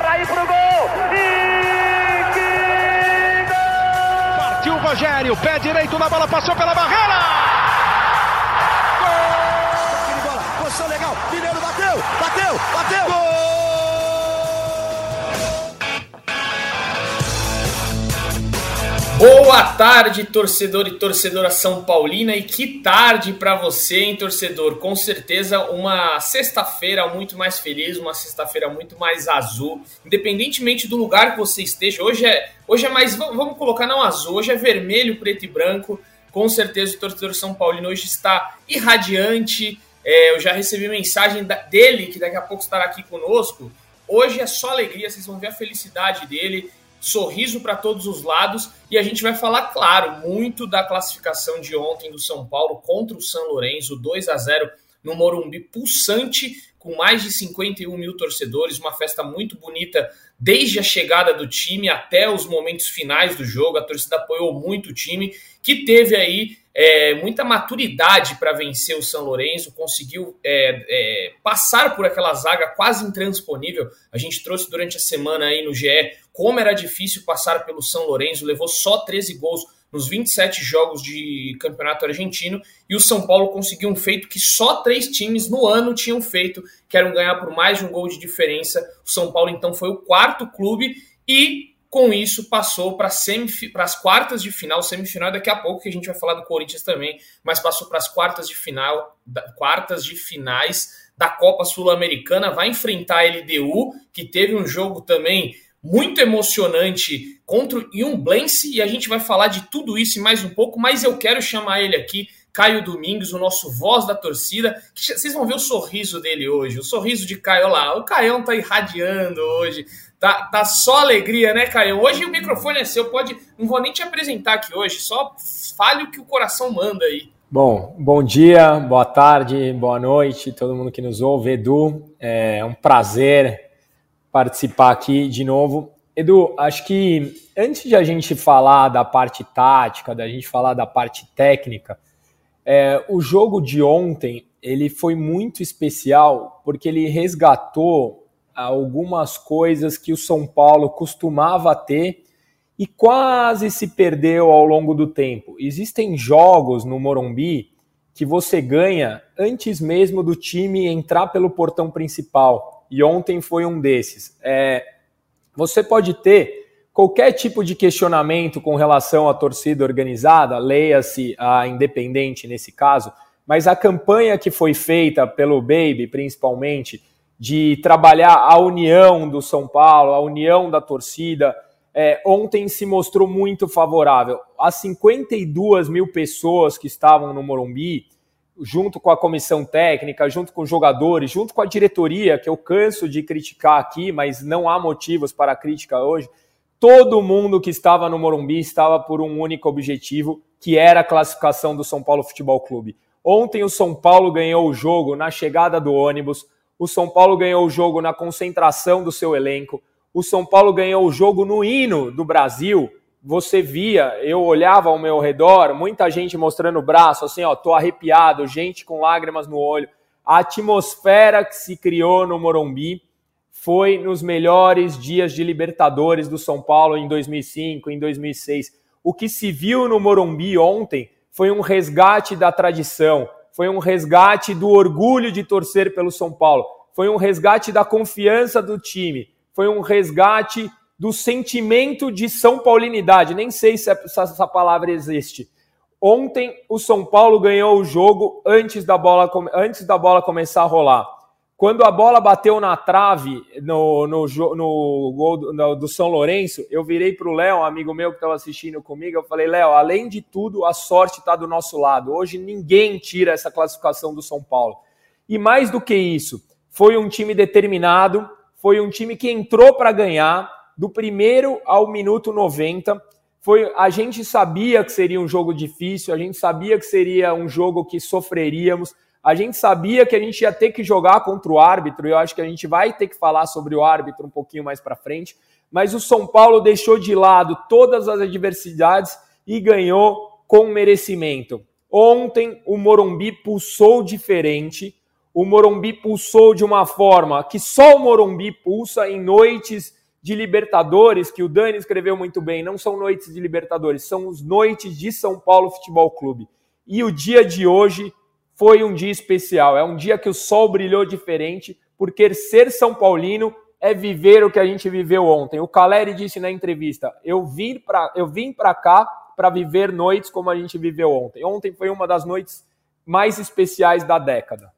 Garra aí pro gol. E que gol! Partiu o Rogério, pé direito na bola, passou pela barreira. Gol! Bola, posição legal. Mineiro bateu, bateu, bateu. Gol! Boa tarde, torcedor e torcedora São Paulina, e que tarde para você, hein, torcedor? Com certeza uma sexta-feira muito mais feliz, uma sexta-feira muito mais azul, independentemente do lugar que você esteja. Hoje é, hoje é mais, vamos colocar não azul, hoje é vermelho, preto e branco. Com certeza o torcedor São Paulino hoje está irradiante. É, eu já recebi mensagem dele que daqui a pouco estará aqui conosco. Hoje é só alegria, vocês vão ver a felicidade dele sorriso para todos os lados e a gente vai falar, claro, muito da classificação de ontem do São Paulo contra o São Lourenço, 2 a 0 no Morumbi, pulsante, com mais de 51 mil torcedores, uma festa muito bonita desde a chegada do time até os momentos finais do jogo. A torcida apoiou muito o time, que teve aí é, muita maturidade para vencer o São Lourenço, conseguiu é, é, passar por aquela zaga quase intransponível. A gente trouxe durante a semana aí no GE como era difícil passar pelo São Lourenço, levou só 13 gols nos 27 jogos de campeonato argentino, e o São Paulo conseguiu um feito que só três times no ano tinham feito, que eram ganhar por mais de um gol de diferença. O São Paulo então foi o quarto clube e com isso, passou para as quartas de final, semifinal, daqui a pouco que a gente vai falar do Corinthians também, mas passou para as quartas de final, da, quartas de finais da Copa Sul-Americana, vai enfrentar a LDU, que teve um jogo também muito emocionante contra o Iumblense, e a gente vai falar de tudo isso e mais um pouco, mas eu quero chamar ele aqui, Caio Domingos, o nosso voz da torcida, que vocês vão ver o sorriso dele hoje, o sorriso de Caio, lá, o Caião tá irradiando hoje, Tá, tá só alegria, né, Caio? Hoje o microfone é seu, pode. Não vou nem te apresentar aqui hoje, só fale o que o coração manda aí. Bom, bom dia, boa tarde, boa noite, todo mundo que nos ouve. Edu, é um prazer participar aqui de novo. Edu, acho que antes de a gente falar da parte tática, da gente falar da parte técnica, é, o jogo de ontem ele foi muito especial porque ele resgatou algumas coisas que o São Paulo costumava ter e quase se perdeu ao longo do tempo. Existem jogos no Morumbi que você ganha antes mesmo do time entrar pelo portão principal. E ontem foi um desses. É, você pode ter qualquer tipo de questionamento com relação à torcida organizada, leia-se a independente nesse caso, mas a campanha que foi feita pelo Baby, principalmente, de trabalhar a união do São Paulo, a união da torcida. É, ontem se mostrou muito favorável. As 52 mil pessoas que estavam no Morumbi, junto com a comissão técnica, junto com os jogadores, junto com a diretoria, que eu canso de criticar aqui, mas não há motivos para crítica hoje. Todo mundo que estava no Morumbi estava por um único objetivo, que era a classificação do São Paulo Futebol Clube. Ontem o São Paulo ganhou o jogo na chegada do ônibus, o São Paulo ganhou o jogo na concentração do seu elenco. O São Paulo ganhou o jogo no hino do Brasil. Você via, eu olhava ao meu redor, muita gente mostrando o braço, assim, ó, tô arrepiado, gente com lágrimas no olho. A atmosfera que se criou no Morumbi foi nos melhores dias de Libertadores do São Paulo em 2005, em 2006. O que se viu no Morumbi ontem foi um resgate da tradição, foi um resgate do orgulho de torcer pelo São Paulo, foi um resgate da confiança do time, foi um resgate do sentimento de São Paulinidade. Nem sei se essa palavra existe. Ontem o São Paulo ganhou o jogo antes da bola, antes da bola começar a rolar. Quando a bola bateu na trave no, no, no gol do, do São Lourenço, eu virei para o Léo, um amigo meu que estava assistindo comigo, eu falei, Léo, além de tudo, a sorte está do nosso lado. Hoje ninguém tira essa classificação do São Paulo. E mais do que isso, foi um time determinado, foi um time que entrou para ganhar, do primeiro ao minuto 90. Foi, a gente sabia que seria um jogo difícil, a gente sabia que seria um jogo que sofreríamos, a gente sabia que a gente ia ter que jogar contra o árbitro, e eu acho que a gente vai ter que falar sobre o árbitro um pouquinho mais para frente, mas o São Paulo deixou de lado todas as adversidades e ganhou com merecimento. Ontem o Morumbi pulsou diferente, o Morumbi pulsou de uma forma que só o Morumbi pulsa em noites de Libertadores, que o Dani escreveu muito bem, não são noites de Libertadores, são os noites de São Paulo Futebol Clube. E o dia de hoje foi um dia especial, é um dia que o sol brilhou diferente, porque ser São Paulino é viver o que a gente viveu ontem. O Caleri disse na entrevista: eu vim para eu vim para cá para viver noites como a gente viveu ontem. Ontem foi uma das noites mais especiais da década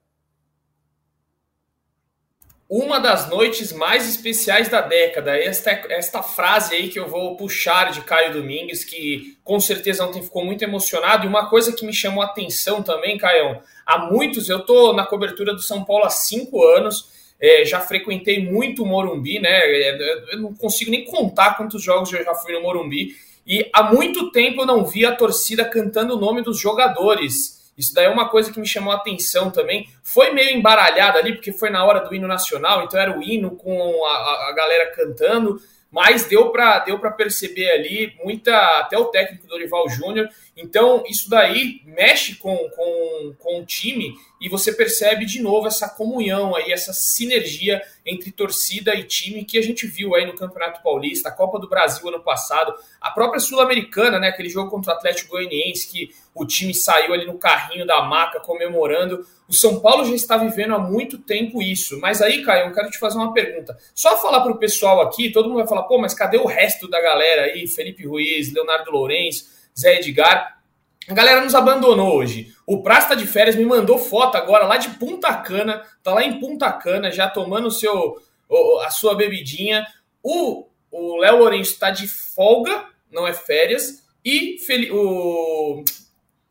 uma das noites mais especiais da década. Esta, esta frase aí que eu vou puxar de Caio Domingues, que com certeza ontem ficou muito emocionado. E uma coisa que me chamou a atenção também, Caio, há muitos, eu tô na cobertura do São Paulo há cinco anos, é, já frequentei muito o Morumbi, né? É, eu não consigo nem contar quantos jogos eu já fui no Morumbi. E há muito tempo eu não vi a torcida cantando o nome dos jogadores. Isso daí é uma coisa que me chamou a atenção também. Foi meio embaralhado ali, porque foi na hora do hino nacional, então era o hino com a, a galera cantando, mas deu para deu perceber ali muita. Até o técnico Dorival Júnior então, isso daí mexe com, com, com o time e você percebe de novo essa comunhão aí, essa sinergia entre torcida e time que a gente viu aí no Campeonato Paulista, a Copa do Brasil ano passado, a própria Sul-Americana, né, aquele jogo contra o Atlético Goianiense que o time saiu ali no carrinho da maca comemorando. O São Paulo já está vivendo há muito tempo isso. Mas aí, Caio, eu quero te fazer uma pergunta. Só falar para o pessoal aqui, todo mundo vai falar, pô, mas cadê o resto da galera aí? Felipe Ruiz, Leonardo Lourenço, Zé Edgar. A galera nos abandonou hoje. O Praça tá de férias me mandou foto agora lá de Punta Cana, tá lá em Punta Cana, já tomando seu, a sua bebidinha. O Léo Lourenço tá de folga, não é férias. E o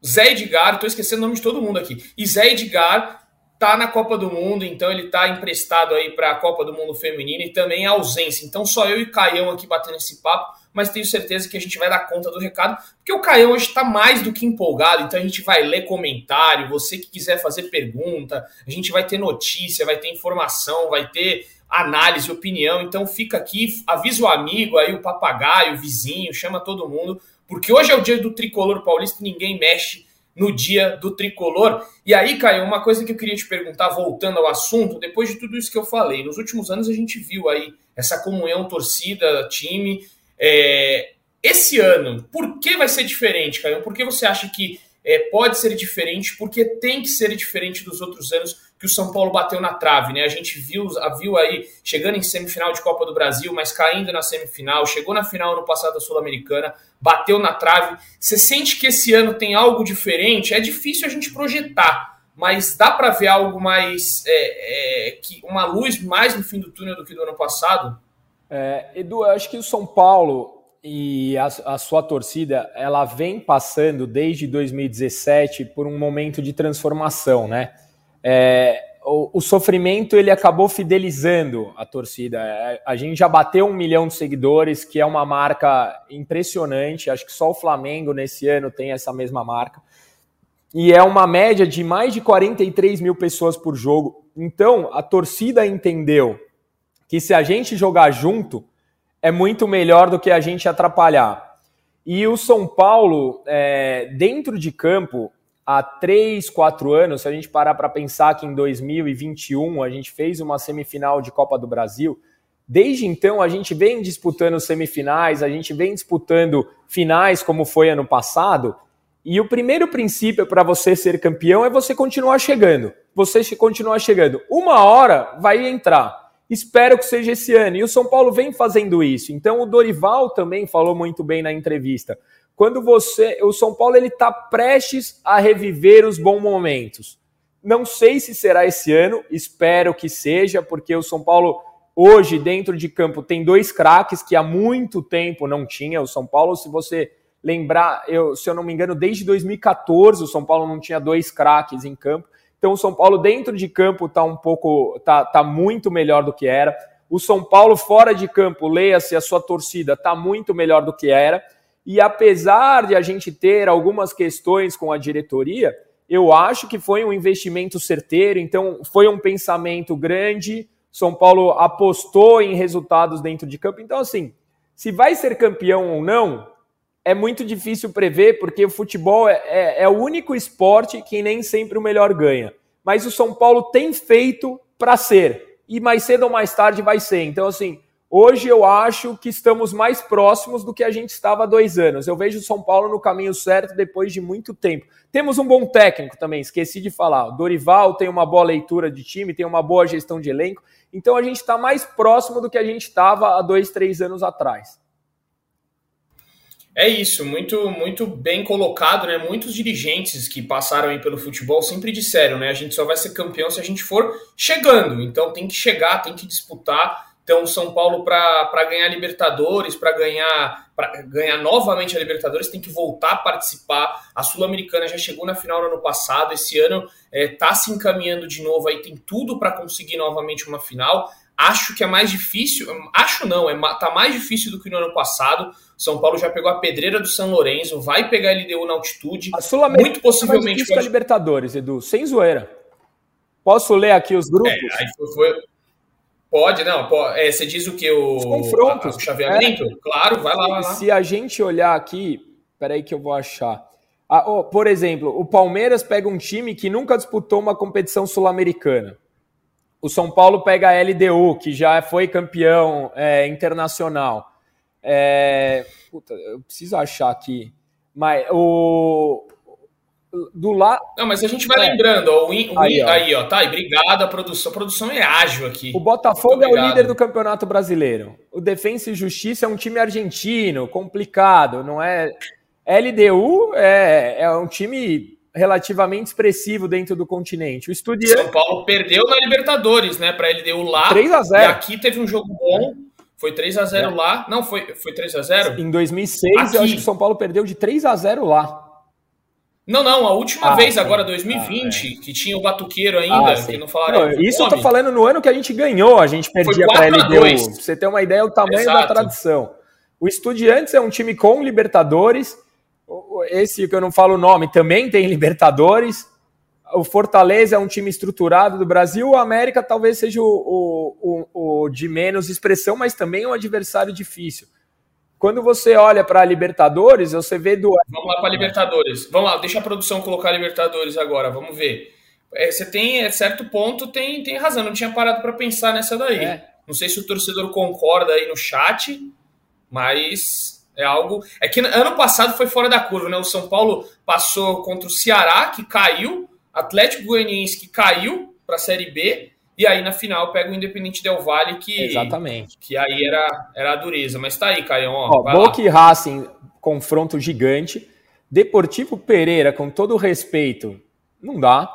Zé Edgar, tô esquecendo o nome de todo mundo aqui. E Zé Edgar tá na Copa do Mundo, então ele tá emprestado aí para a Copa do Mundo Feminino e também a ausência. Então só eu e Caião aqui batendo esse papo mas tenho certeza que a gente vai dar conta do recado, porque o Caio hoje está mais do que empolgado, então a gente vai ler comentário, você que quiser fazer pergunta, a gente vai ter notícia, vai ter informação, vai ter análise, opinião, então fica aqui, avisa o amigo aí, o papagaio, o vizinho, chama todo mundo, porque hoje é o dia do tricolor paulista e ninguém mexe no dia do tricolor. E aí, Caio, uma coisa que eu queria te perguntar, voltando ao assunto, depois de tudo isso que eu falei, nos últimos anos a gente viu aí essa comunhão torcida, time, é, esse ano, por que vai ser diferente, Caio? Por que você acha que é, pode ser diferente? Porque tem que ser diferente dos outros anos que o São Paulo bateu na trave, né? A gente viu, viu aí chegando em semifinal de Copa do Brasil, mas caindo na semifinal, chegou na final no passado da Sul-Americana, bateu na trave. Você sente que esse ano tem algo diferente? É difícil a gente projetar, mas dá para ver algo mais, é, é, que uma luz mais no fim do túnel do que do ano passado? É, Edu, eu acho que o São Paulo e a, a, sua torcida, ela vem passando desde 2017 por um momento de transformação, né? É, o, o, sofrimento ele acabou fidelizando a torcida. É, a gente já bateu um milhão de seguidores, que é uma marca impressionante. Acho que só o Flamengo nesse ano tem essa mesma marca. E é uma média de mais de 43 mil pessoas por jogo. Então, a torcida entendeu que se a gente jogar junto, é muito melhor do que a gente atrapalhar. E o São Paulo, é, dentro de campo, há três, quatro anos, se a gente parar para pensar que em 2021 a gente fez uma semifinal de Copa do Brasil, desde então a gente vem disputando semifinais, a gente vem disputando finais como foi ano passado. E o primeiro princípio para você ser campeão é você continuar chegando. Você continuar chegando. Uma hora vai entrar. Espero que seja esse ano. E o São Paulo vem fazendo isso. Então o Dorival também falou muito bem na entrevista. Quando você, o São Paulo ele está prestes a reviver os bons momentos. Não sei se será esse ano. Espero que seja, porque o São Paulo hoje dentro de campo tem dois craques que há muito tempo não tinha. O São Paulo, se você lembrar, eu, se eu não me engano, desde 2014 o São Paulo não tinha dois craques em campo. Então o São Paulo dentro de campo está um pouco, tá, tá muito melhor do que era. O São Paulo fora de campo, leia-se a sua torcida, está muito melhor do que era. E apesar de a gente ter algumas questões com a diretoria, eu acho que foi um investimento certeiro, então foi um pensamento grande. São Paulo apostou em resultados dentro de campo. Então, assim, se vai ser campeão ou não, é muito difícil prever, porque o futebol é, é, é, o único esporte que nem sempre o melhor ganha. mas o São Paulo tem feito para ser. E mais cedo ou mais tarde vai ser. Então, assim, hoje eu acho que estamos mais próximos do que a gente estava há dois anos. Eu vejo o São Paulo no caminho certo depois de muito tempo. Temos um bom técnico também, esqueci de falar. O Dorival tem uma boa leitura de time, tem uma boa gestão de elenco. Então a gente está mais próximo do que a gente estava há dois, três anos atrás. É isso, muito muito bem colocado, né? Muitos dirigentes que passaram aí pelo futebol sempre disseram, né? A gente só vai ser campeão se a gente for chegando. Então tem que chegar, tem que disputar. Então São Paulo para ganhar Libertadores, para ganhar ganhar novamente a Libertadores, tem que voltar a participar. A Sul-Americana já chegou na final no ano passado, esse ano está é, se encaminhando de novo aí, tem tudo para conseguir novamente uma final. Acho que é mais difícil, acho não, é, tá mais difícil do que no ano passado. São Paulo já pegou a pedreira do São Lourenço, vai pegar a LDU na altitude. A sul muito possivelmente. É pode... a Libertadores, Edu, sem zoeira. Posso ler aqui os grupos? É, aí foi, foi... Pode, não. Pode, é, você diz o que? O, os confrontos. o chaveamento? É. Claro, vai lá, vai lá. Se a gente olhar aqui, peraí que eu vou achar. Ah, oh, por exemplo, o Palmeiras pega um time que nunca disputou uma competição sul-americana o São Paulo pega a LDU, que já foi campeão é, internacional. É, puta, eu preciso achar aqui. Mas o. Do lado. Não, mas a gente vai é. lembrando, ó, o, o aí, ó. aí, ó, tá, e obrigado a produção. A produção é ágil aqui. O Botafogo é o líder do Campeonato Brasileiro. O Defensa e Justiça é um time argentino, complicado, não é. LDU é, é um time relativamente expressivo dentro do continente. O Estudiantes... São Paulo perdeu na Libertadores, né, para ele deu lá. 3 a 0. E aqui teve um jogo bom. Foi 3 a 0 é. lá. Não, foi foi 3 a 0. Em 2006, aqui. eu acho que o São Paulo perdeu de 3 a 0 lá. Não, não, a última ah, vez, sim. agora 2020, ah, é. que tinha o Batuqueiro ainda, ah, que não falaram. Não, isso eu tô falando no ano que a gente ganhou, a gente perdia para ele. Pra você ter uma ideia do tamanho Exato. da tradição. O Estudiantes é um time com Libertadores, esse que eu não falo o nome também tem Libertadores. O Fortaleza é um time estruturado do Brasil. O América talvez seja o, o, o de menos expressão, mas também é um adversário difícil. Quando você olha para a Libertadores, você vê do. Vamos lá para Libertadores. Vamos lá, deixa a produção colocar Libertadores agora. Vamos ver. É, você tem, é certo ponto, tem, tem razão. Não tinha parado para pensar nessa daí. É. Não sei se o torcedor concorda aí no chat, mas é algo. É que ano passado foi fora da curva, né? O São Paulo passou contra o Ceará, que caiu, Atlético Goianiense, que caiu para a Série B, e aí na final pega o Independente Del Valle, que. Exatamente. Que aí era, era a dureza. Mas tá aí, Caio. Ó, ó Boca e Racing, confronto gigante. Deportivo Pereira, com todo o respeito, não dá.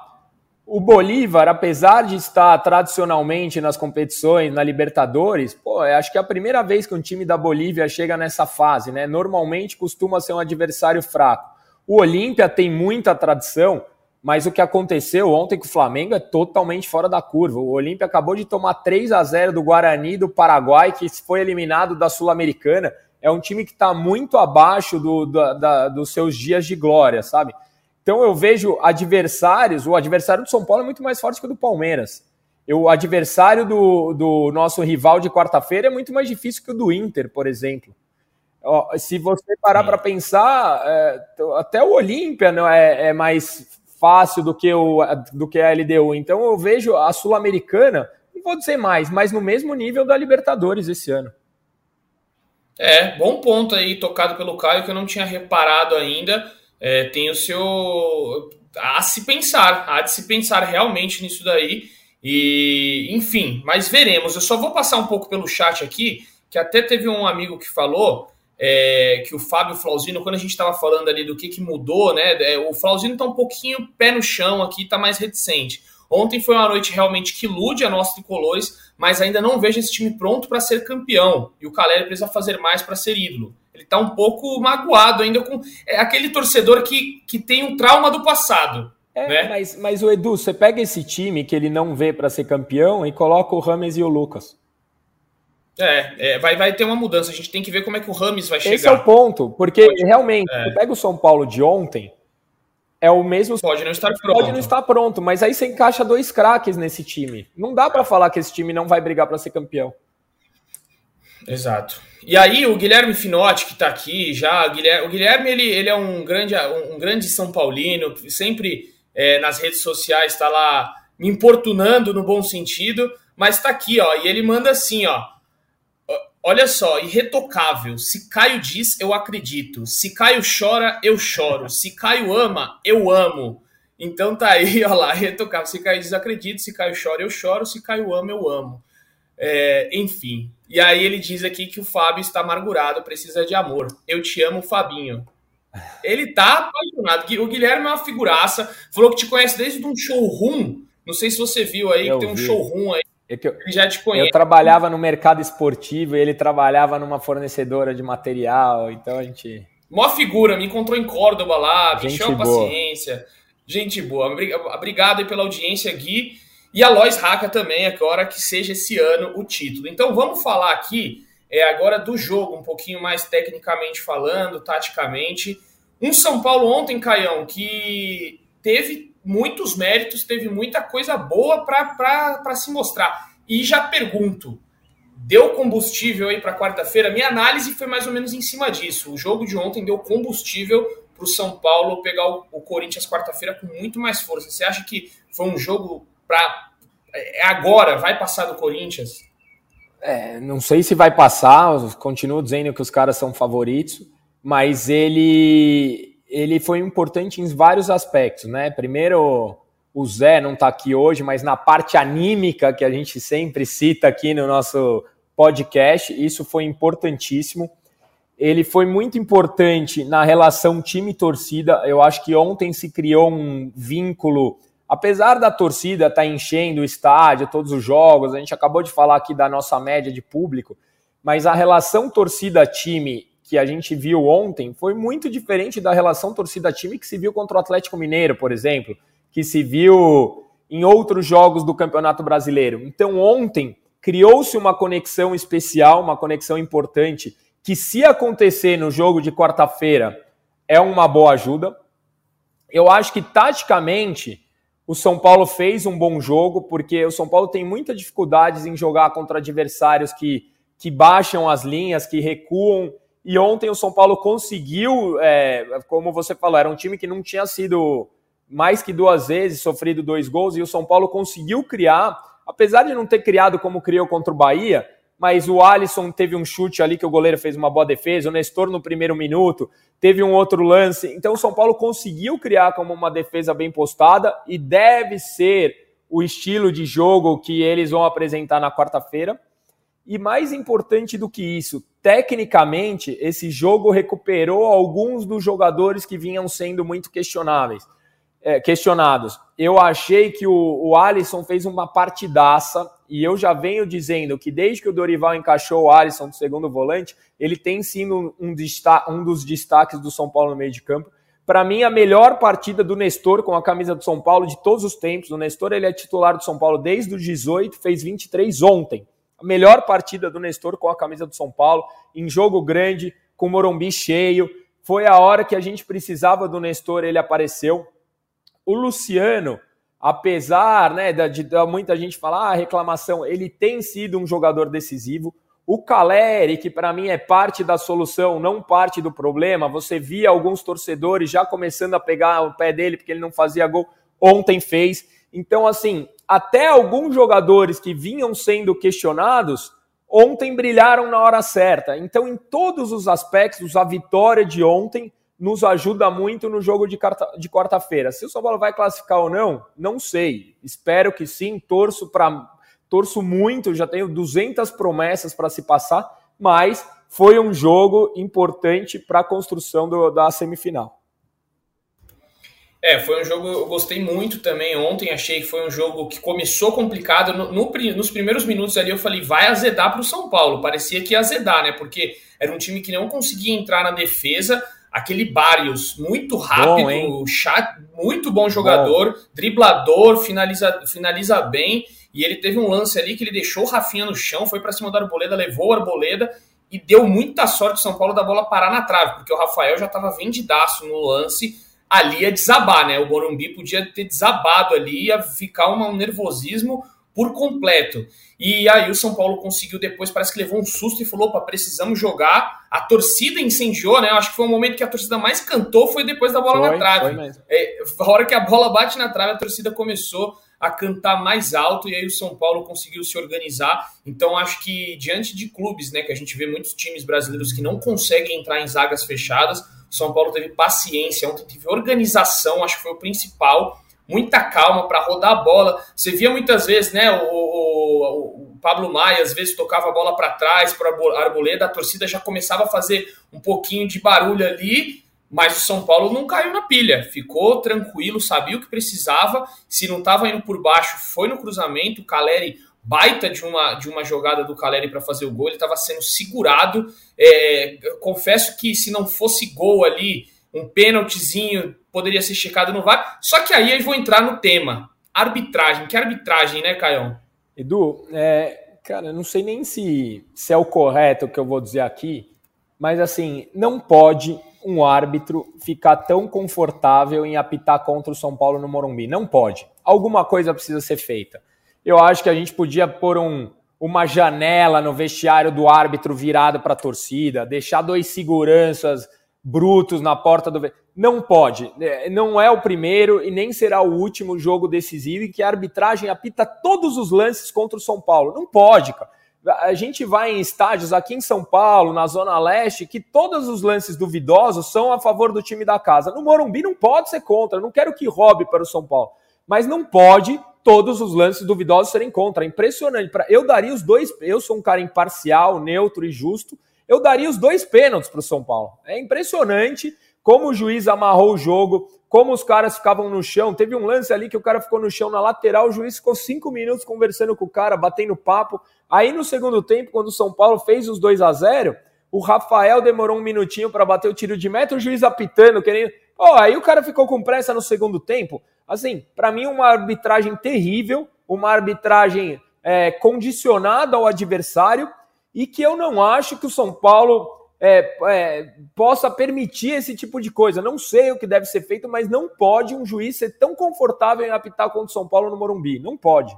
O Bolívar, apesar de estar tradicionalmente nas competições, na Libertadores, pô, acho que é a primeira vez que um time da Bolívia chega nessa fase, né? Normalmente costuma ser um adversário fraco. O Olímpia tem muita tradição, mas o que aconteceu ontem com o Flamengo é totalmente fora da curva. O Olímpia acabou de tomar 3 a 0 do Guarani do Paraguai, que foi eliminado da Sul-Americana. É um time que está muito abaixo do, da, da, dos seus dias de glória, sabe? Então eu vejo adversários, o adversário do São Paulo é muito mais forte que o do Palmeiras. o adversário do, do nosso rival de quarta-feira é muito mais difícil que o do Inter, por exemplo. se você parar para pensar, é, até o Olímpia não é, é, mais fácil do que, o, do que a LDU. Então eu vejo a Sul-Americana, não vou dizer mais, mas no mesmo nível da Libertadores esse ano. É, bom ponto aí, tocado pelo Caio, que eu não tinha reparado ainda é, tem o seu. a se pensar, há de se pensar realmente nisso daí. E, enfim, mas veremos. Eu só vou passar um pouco pelo chat aqui, que até teve um amigo que falou é, que o Fábio Flauzino, quando a gente estava falando ali do que, que mudou, né? É, o Flauzino está um pouquinho pé no chão aqui, está mais reticente. Ontem foi uma noite realmente que ilude a nós tricolores, mas ainda não vejo esse time pronto para ser campeão. E o Caleri precisa fazer mais para ser ídolo ele tá um pouco magoado ainda com é aquele torcedor que, que tem um trauma do passado. É, né? mas, mas o Edu, você pega esse time que ele não vê para ser campeão e coloca o Rames e o Lucas. É, é, vai, vai ter uma mudança. A gente tem que ver como é que o Rames vai chegar. Esse é o ponto, porque pode, realmente, é. pega o São Paulo de ontem, é o mesmo. Pode não estar pronto. Pode não estar pronto, mas aí você encaixa dois craques nesse time. Não dá para falar que esse time não vai brigar para ser campeão. Exato. E aí o Guilherme Finotti, que está aqui já, o Guilherme, o Guilherme ele, ele é um grande, um grande São Paulino, sempre é, nas redes sociais, está lá me importunando no bom sentido, mas está aqui, ó, e ele manda assim, ó. Olha só, irretocável. Se Caio diz, eu acredito. Se Caio chora, eu choro. Se Caio ama, eu amo. Então tá aí, ó lá, irretocável. Se Caio diz, acredito. Se Caio chora, eu choro. Se Caio ama, eu amo. É, enfim. E aí ele diz aqui que o Fábio está amargurado, precisa de amor. Eu te amo, Fabinho. Ele tá apaixonado. O Guilherme é uma figuraça. Falou que te conhece desde um showroom. Não sei se você viu aí, eu que tem vi. um showroom aí é eu, ele já te conhece. Eu trabalhava no mercado esportivo e ele trabalhava numa fornecedora de material, então a gente. Mó figura, me encontrou em Córdoba lá, me encheu a paciência. Gente boa. Obrigado aí pela audiência, Gui. E a Lois Raca também, agora que seja esse ano o título. Então vamos falar aqui é, agora do jogo, um pouquinho mais tecnicamente falando, taticamente. Um São Paulo ontem, Caião, que teve muitos méritos, teve muita coisa boa para se mostrar. E já pergunto, deu combustível aí para quarta-feira? Minha análise foi mais ou menos em cima disso. O jogo de ontem deu combustível para o São Paulo pegar o, o Corinthians quarta-feira com muito mais força. Você acha que foi um jogo para é agora vai passar do Corinthians? É, não sei se vai passar. Continuo dizendo que os caras são favoritos, mas ele ele foi importante em vários aspectos, né? Primeiro, o Zé não está aqui hoje, mas na parte anímica que a gente sempre cita aqui no nosso podcast, isso foi importantíssimo. Ele foi muito importante na relação time-torcida. Eu acho que ontem se criou um vínculo, apesar da torcida estar tá enchendo o estádio, todos os jogos, a gente acabou de falar aqui da nossa média de público, mas a relação torcida-time que a gente viu ontem foi muito diferente da relação torcida-time que se viu contra o Atlético Mineiro, por exemplo, que se viu em outros jogos do Campeonato Brasileiro. Então, ontem criou-se uma conexão especial, uma conexão importante, que se acontecer no jogo de quarta-feira é uma boa ajuda. Eu acho que taticamente o São Paulo fez um bom jogo, porque o São Paulo tem muitas dificuldades em jogar contra adversários que, que baixam as linhas, que recuam e ontem o São Paulo conseguiu, é, como você falou, era um time que não tinha sido mais que duas vezes sofrido dois gols, e o São Paulo conseguiu criar, apesar de não ter criado como criou contra o Bahia, mas o Alisson teve um chute ali que o goleiro fez uma boa defesa, o Nestor no primeiro minuto, teve um outro lance. Então o São Paulo conseguiu criar como uma defesa bem postada e deve ser o estilo de jogo que eles vão apresentar na quarta-feira. E mais importante do que isso, tecnicamente, esse jogo recuperou alguns dos jogadores que vinham sendo muito questionáveis, é, questionados. Eu achei que o, o Alisson fez uma partidaça, e eu já venho dizendo que desde que o Dorival encaixou o Alisson do segundo volante, ele tem sido um, um dos destaques do São Paulo no meio de campo. Para mim, a melhor partida do Nestor com a camisa do São Paulo de todos os tempos. O Nestor ele é titular do São Paulo desde os 18, fez 23 ontem a melhor partida do Nestor com a camisa do São Paulo, em jogo grande, com o Morumbi cheio. Foi a hora que a gente precisava do Nestor, ele apareceu. O Luciano, apesar né, de, de muita gente falar ah, reclamação, ele tem sido um jogador decisivo. O Caleri, que para mim é parte da solução, não parte do problema. Você via alguns torcedores já começando a pegar o pé dele porque ele não fazia gol. Ontem fez. Então, assim, até alguns jogadores que vinham sendo questionados ontem brilharam na hora certa. Então, em todos os aspectos, a vitória de ontem nos ajuda muito no jogo de, de quarta-feira. Se o São Paulo vai classificar ou não, não sei. Espero que sim, torço para torço muito, já tenho 200 promessas para se passar, mas foi um jogo importante para a construção do, da semifinal. É, foi um jogo, eu gostei muito também ontem, achei que foi um jogo que começou complicado. No, no nos primeiros minutos ali eu falei, vai azedar para o São Paulo. Parecia que ia azedar, né? Porque era um time que não conseguia entrar na defesa. Aquele Barrios, muito rápido, bom, chato, muito bom jogador, bom. driblador, finaliza, finaliza bem. E ele teve um lance ali que ele deixou o Rafinha no chão, foi para cima da Arboleda, levou a Arboleda e deu muita sorte o São Paulo da bola parar na trave, porque o Rafael já estava vendidaço no lance ali ia desabar, né? O Morumbi podia ter desabado ali, ia ficar um nervosismo por completo. E aí o São Paulo conseguiu depois, parece que levou um susto e falou: opa, precisamos jogar. A torcida incendiou, né? Acho que foi o momento que a torcida mais cantou, foi depois da bola foi, na trave. É, a hora que a bola bate na trave, a torcida começou a cantar mais alto e aí o São Paulo conseguiu se organizar. Então acho que diante de clubes, né, que a gente vê muitos times brasileiros que não conseguem entrar em zagas fechadas, São Paulo teve paciência, ontem teve organização, acho que foi o principal, muita calma para rodar a bola. Você via muitas vezes, né, o, o, o Pablo Maia às vezes tocava a bola para trás para a Arboleda, a torcida já começava a fazer um pouquinho de barulho ali mas o São Paulo não caiu na pilha, ficou tranquilo, sabia o que precisava. Se não estava indo por baixo, foi no cruzamento. O Caleri, baita de uma, de uma jogada do Caleri para fazer o gol, ele estava sendo segurado. É, confesso que se não fosse gol ali, um pênaltizinho poderia ser checado no VAR. Só que aí eu vou entrar no tema: arbitragem. Que arbitragem, né, Caião? Edu, é, cara, não sei nem se, se é o correto o que eu vou dizer aqui, mas assim, não pode um árbitro ficar tão confortável em apitar contra o São Paulo no Morumbi. Não pode. Alguma coisa precisa ser feita. Eu acho que a gente podia pôr um, uma janela no vestiário do árbitro virado para a torcida, deixar dois seguranças brutos na porta do. Não pode. É, não é o primeiro e nem será o último jogo decisivo em que a arbitragem apita todos os lances contra o São Paulo. Não pode, cara. A gente vai em estádios aqui em São Paulo, na Zona Leste, que todos os lances duvidosos são a favor do time da casa. No Morumbi não pode ser contra, não quero que roube para o São Paulo. Mas não pode todos os lances duvidosos serem contra. É impressionante. Eu daria os dois. Eu sou um cara imparcial, neutro e justo. Eu daria os dois pênaltis para o São Paulo. É impressionante como o juiz amarrou o jogo, como os caras ficavam no chão. Teve um lance ali que o cara ficou no chão na lateral, o juiz ficou cinco minutos conversando com o cara, batendo papo. Aí no segundo tempo, quando o São Paulo fez os 2 a 0 o Rafael demorou um minutinho para bater o tiro de meta, o juiz apitando, querendo. Oh, aí o cara ficou com pressa no segundo tempo. Assim, para mim, uma arbitragem terrível, uma arbitragem é, condicionada ao adversário e que eu não acho que o São Paulo é, é, possa permitir esse tipo de coisa. Não sei o que deve ser feito, mas não pode um juiz ser tão confortável em apitar contra o São Paulo no Morumbi. Não pode.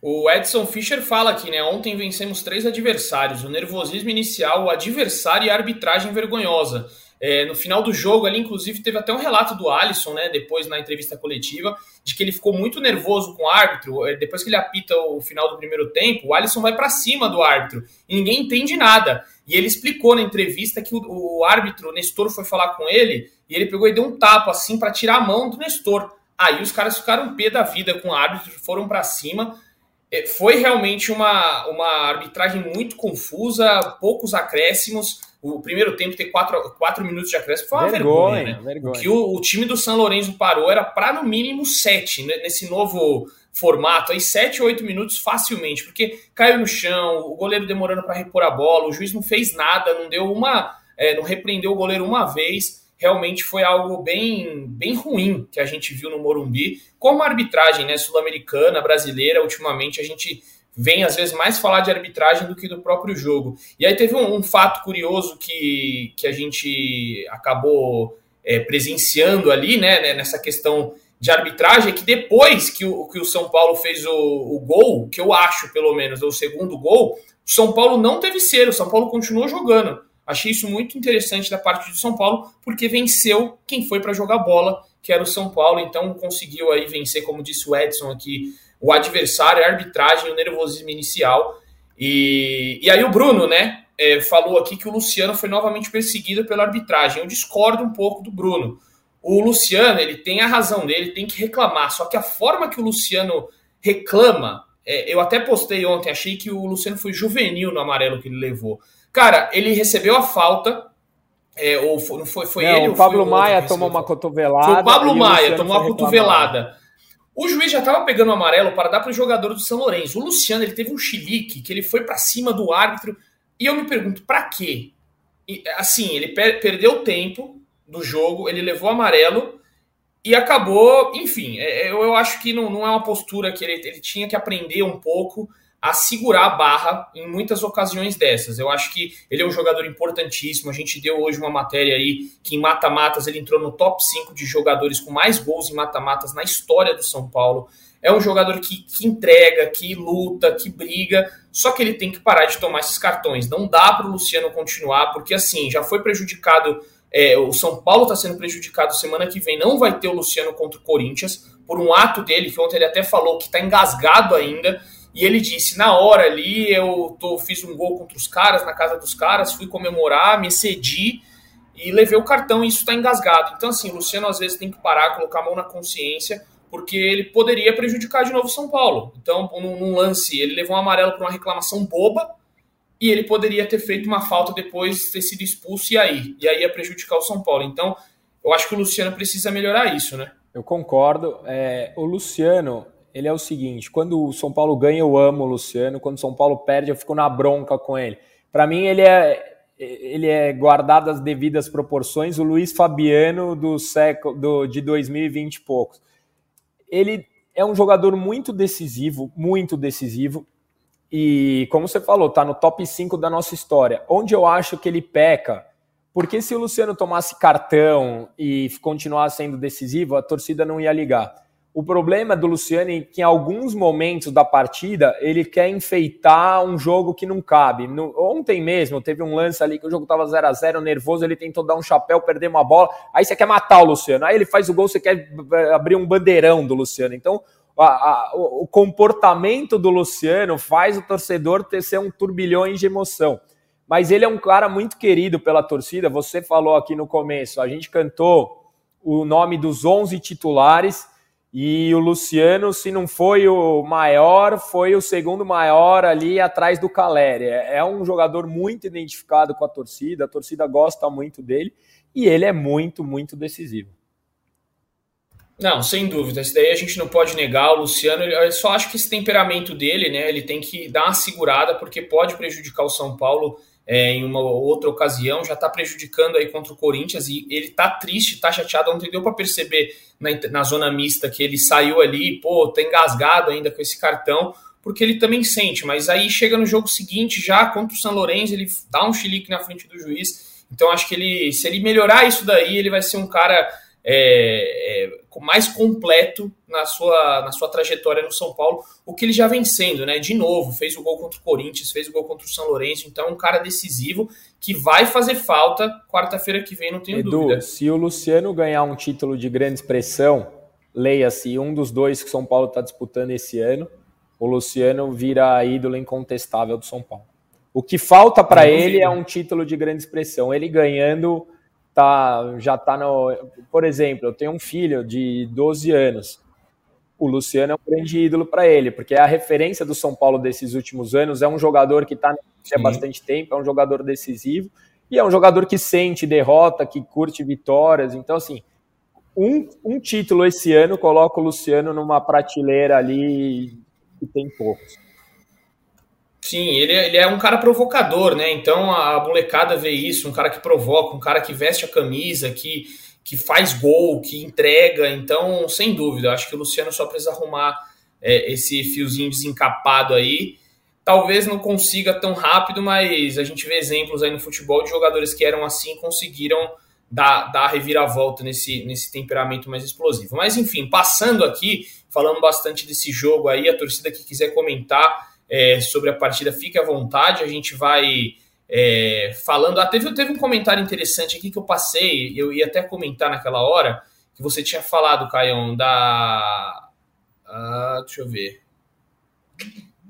O Edson Fischer fala aqui, né? Ontem vencemos três adversários: o nervosismo inicial, o adversário e a arbitragem vergonhosa. É, no final do jogo ali, inclusive, teve até um relato do Alisson, né? Depois na entrevista coletiva, de que ele ficou muito nervoso com o árbitro. É, depois que ele apita o final do primeiro tempo, o Alisson vai para cima do árbitro e ninguém entende nada. E ele explicou na entrevista que o, o árbitro, o Nestor, foi falar com ele e ele pegou e deu um tapa assim para tirar a mão do Nestor. Aí os caras ficaram pé da vida com o árbitro, foram para cima. É, foi realmente uma, uma arbitragem muito confusa, poucos acréscimos. O primeiro tempo ter quatro, quatro minutos de acréscimo foi uma vergonha. vergonha, né? vergonha. O que o, o, time do São Lourenço parou era para no mínimo sete, né? nesse novo formato, aí sete, oito minutos facilmente, porque caiu no chão, o goleiro demorando para repor a bola, o juiz não fez nada, não deu uma. É, não repreendeu o goleiro uma vez realmente foi algo bem, bem ruim que a gente viu no Morumbi. Como a arbitragem né, sul-americana, brasileira, ultimamente a gente vem às vezes mais falar de arbitragem do que do próprio jogo. E aí teve um, um fato curioso que, que a gente acabou é, presenciando ali, né, né, nessa questão de arbitragem, é que depois que o, que o São Paulo fez o, o gol, que eu acho pelo menos, o segundo gol, o São Paulo não teve ser, o São Paulo continuou jogando. Achei isso muito interessante da parte de São Paulo, porque venceu quem foi para jogar bola, que era o São Paulo, então conseguiu aí vencer, como disse o Edson aqui, o adversário, a arbitragem, o nervosismo inicial. E, e aí o Bruno, né, é, falou aqui que o Luciano foi novamente perseguido pela arbitragem. Eu discordo um pouco do Bruno. O Luciano, ele tem a razão dele, tem que reclamar, só que a forma que o Luciano reclama, é, eu até postei ontem, achei que o Luciano foi juvenil no amarelo que ele levou. Cara, ele recebeu a falta. É, ou foi, não foi, foi não, ele? O Pablo Maia tomou uma cotovelada. Foi o Pablo Maia, tomou uma cotovelada. O juiz já estava pegando o amarelo para dar para o jogador do São Lourenço. O Luciano ele teve um chilique que ele foi para cima do árbitro. E eu me pergunto, para quê? E, assim, ele per perdeu tempo do jogo, ele levou amarelo e acabou. Enfim, é, eu, eu acho que não, não é uma postura que ele, ele tinha que aprender um pouco a segurar a barra em muitas ocasiões dessas. Eu acho que ele é um jogador importantíssimo. A gente deu hoje uma matéria aí que em mata-matas ele entrou no top 5 de jogadores com mais gols em mata-matas na história do São Paulo. É um jogador que, que entrega, que luta, que briga, só que ele tem que parar de tomar esses cartões. Não dá para o Luciano continuar, porque assim, já foi prejudicado. É, o São Paulo está sendo prejudicado semana que vem. Não vai ter o Luciano contra o Corinthians, por um ato dele, que ontem ele até falou que está engasgado ainda. E ele disse: na hora ali, eu tô, fiz um gol contra os caras, na casa dos caras, fui comemorar, me cedi e levei o cartão e isso está engasgado. Então, assim, o Luciano às vezes tem que parar, colocar a mão na consciência, porque ele poderia prejudicar de novo São Paulo. Então, num, num lance, ele levou um amarelo por uma reclamação boba e ele poderia ter feito uma falta depois, ter sido expulso e aí? E aí ia prejudicar o São Paulo. Então, eu acho que o Luciano precisa melhorar isso, né? Eu concordo. É, o Luciano, ele é o seguinte: quando o São Paulo ganha, eu amo o Luciano. Quando o São Paulo perde, eu fico na bronca com ele. Para mim, ele é ele é guardado as devidas proporções. O Luiz Fabiano do século do, de 2020 e poucos. Ele é um jogador muito decisivo, muito decisivo. E como você falou, tá no top 5 da nossa história. Onde eu acho que ele peca, porque se o Luciano tomasse cartão e continuasse sendo decisivo, a torcida não ia ligar. O problema do Luciano é que em alguns momentos da partida ele quer enfeitar um jogo que não cabe. No, ontem mesmo teve um lance ali que o jogo estava 0 a 0 nervoso, ele tentou dar um chapéu, perder uma bola, aí você quer matar o Luciano. Aí ele faz o gol, você quer abrir um bandeirão do Luciano. Então a, a, o comportamento do Luciano faz o torcedor ter ser um turbilhão de emoção. Mas ele é um cara muito querido pela torcida. Você falou aqui no começo, a gente cantou o nome dos 11 titulares e o Luciano, se não foi o maior, foi o segundo maior ali atrás do Caleri. É, é um jogador muito identificado com a torcida, a torcida gosta muito dele e ele é muito, muito decisivo. Não, sem dúvida. Isso daí a gente não pode negar. O Luciano, eu só acho que esse temperamento dele, né? Ele tem que dar uma segurada, porque pode prejudicar o São Paulo é, em uma outra ocasião, já está prejudicando aí contra o Corinthians e ele tá triste, tá chateado. Ontem deu para perceber na, na, zona mista que ele saiu ali, pô, tá engasgado ainda com esse cartão, porque ele também sente, mas aí chega no jogo seguinte, já contra o São Lourenço, ele dá um chilique na frente do juiz. Então acho que ele, se ele melhorar isso daí, ele vai ser um cara é, é, mais completo na sua, na sua trajetória no São Paulo, o que ele já vem sendo, né? De novo, fez o gol contra o Corinthians, fez o gol contra o São Lourenço, então é um cara decisivo que vai fazer falta quarta-feira que vem, não tenho Edu, dúvida. Se o Luciano ganhar um título de grande expressão, leia-se um dos dois que o São Paulo está disputando esse ano, o Luciano vira ídolo incontestável do São Paulo. O que falta para ele é um título de grande expressão. Ele ganhando tá, já tá no. Por exemplo, eu tenho um filho de 12 anos. O Luciano é um grande ídolo para ele, porque é a referência do São Paulo desses últimos anos. É um jogador que está há bastante tempo, é um jogador decisivo e é um jogador que sente derrota, que curte vitórias. Então, assim, um, um título esse ano coloca o Luciano numa prateleira ali que tem poucos. Sim, ele, é, ele é um cara provocador, né? Então a molecada vê isso, um cara que provoca, um cara que veste a camisa, que, que faz gol, que entrega. Então, sem dúvida, acho que o Luciano só precisa arrumar é, esse fiozinho desencapado aí. Talvez não consiga tão rápido, mas a gente vê exemplos aí no futebol de jogadores que eram assim conseguiram dar, dar a reviravolta nesse, nesse temperamento mais explosivo. Mas enfim, passando aqui, falando bastante desse jogo aí, a torcida que quiser comentar é, sobre a partida, fique à vontade, a gente vai é, falando. Ah, teve, teve um comentário interessante aqui que eu passei, eu ia até comentar naquela hora, que você tinha falado, Caião, da. Ah, deixa eu ver.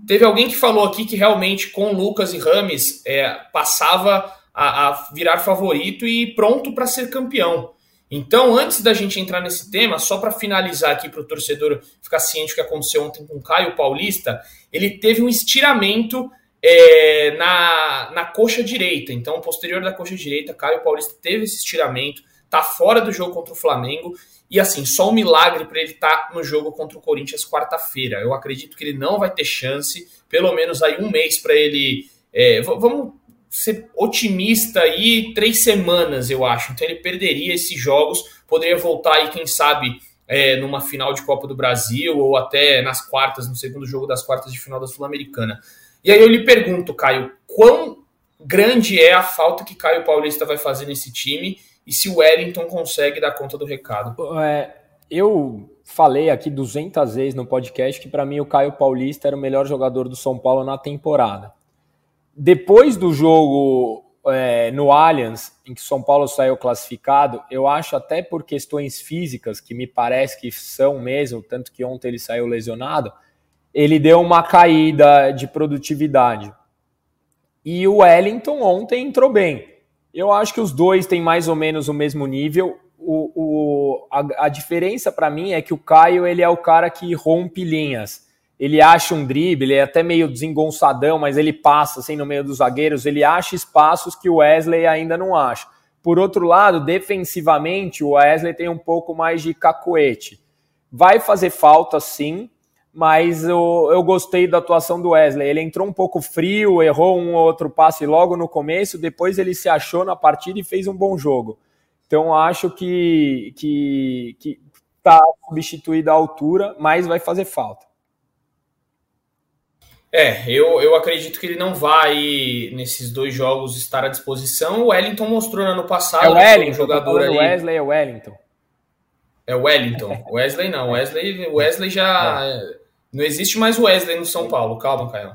Teve alguém que falou aqui que realmente com Lucas e Rames é, passava a, a virar favorito e pronto para ser campeão. Então, antes da gente entrar nesse tema, só para finalizar aqui para o torcedor ficar ciente do que aconteceu ontem com o Caio Paulista, ele teve um estiramento é, na, na coxa direita. Então, posterior da coxa direita, Caio Paulista teve esse estiramento, tá fora do jogo contra o Flamengo. E assim, só um milagre para ele estar tá no jogo contra o Corinthians quarta-feira. Eu acredito que ele não vai ter chance, pelo menos aí um mês para ele. É, vamos ser otimista aí, três semanas, eu acho. Então ele perderia esses jogos, poderia voltar aí, quem sabe, é, numa final de Copa do Brasil ou até nas quartas, no segundo jogo das quartas de final da Sul-Americana. E aí eu lhe pergunto, Caio, quão grande é a falta que Caio Paulista vai fazer nesse time e se o Wellington consegue dar conta do recado? É, eu falei aqui 200 vezes no podcast que para mim o Caio Paulista era o melhor jogador do São Paulo na temporada. Depois do jogo é, no Allianz, em que São Paulo saiu classificado, eu acho até por questões físicas, que me parece que são mesmo, tanto que ontem ele saiu lesionado, ele deu uma caída de produtividade. E o Wellington ontem entrou bem. Eu acho que os dois têm mais ou menos o mesmo nível. O, o a, a diferença para mim é que o Caio ele é o cara que rompe linhas ele acha um drible, ele é até meio desengonçadão, mas ele passa assim no meio dos zagueiros, ele acha espaços que o Wesley ainda não acha. Por outro lado, defensivamente, o Wesley tem um pouco mais de cacoete. Vai fazer falta sim, mas eu, eu gostei da atuação do Wesley. Ele entrou um pouco frio, errou um ou outro passe logo no começo, depois ele se achou na partida e fez um bom jogo. Então acho que que que está substituída a altura, mas vai fazer falta. É, eu, eu acredito que ele não vai nesses dois jogos estar à disposição. O Wellington mostrou no ano passado. É o Wellington, um jogador aí. Wesley é o Wellington. É o Wellington. Wesley não. Wesley, Wesley já. É. Não existe mais Wesley no São Paulo. Calma, Caio.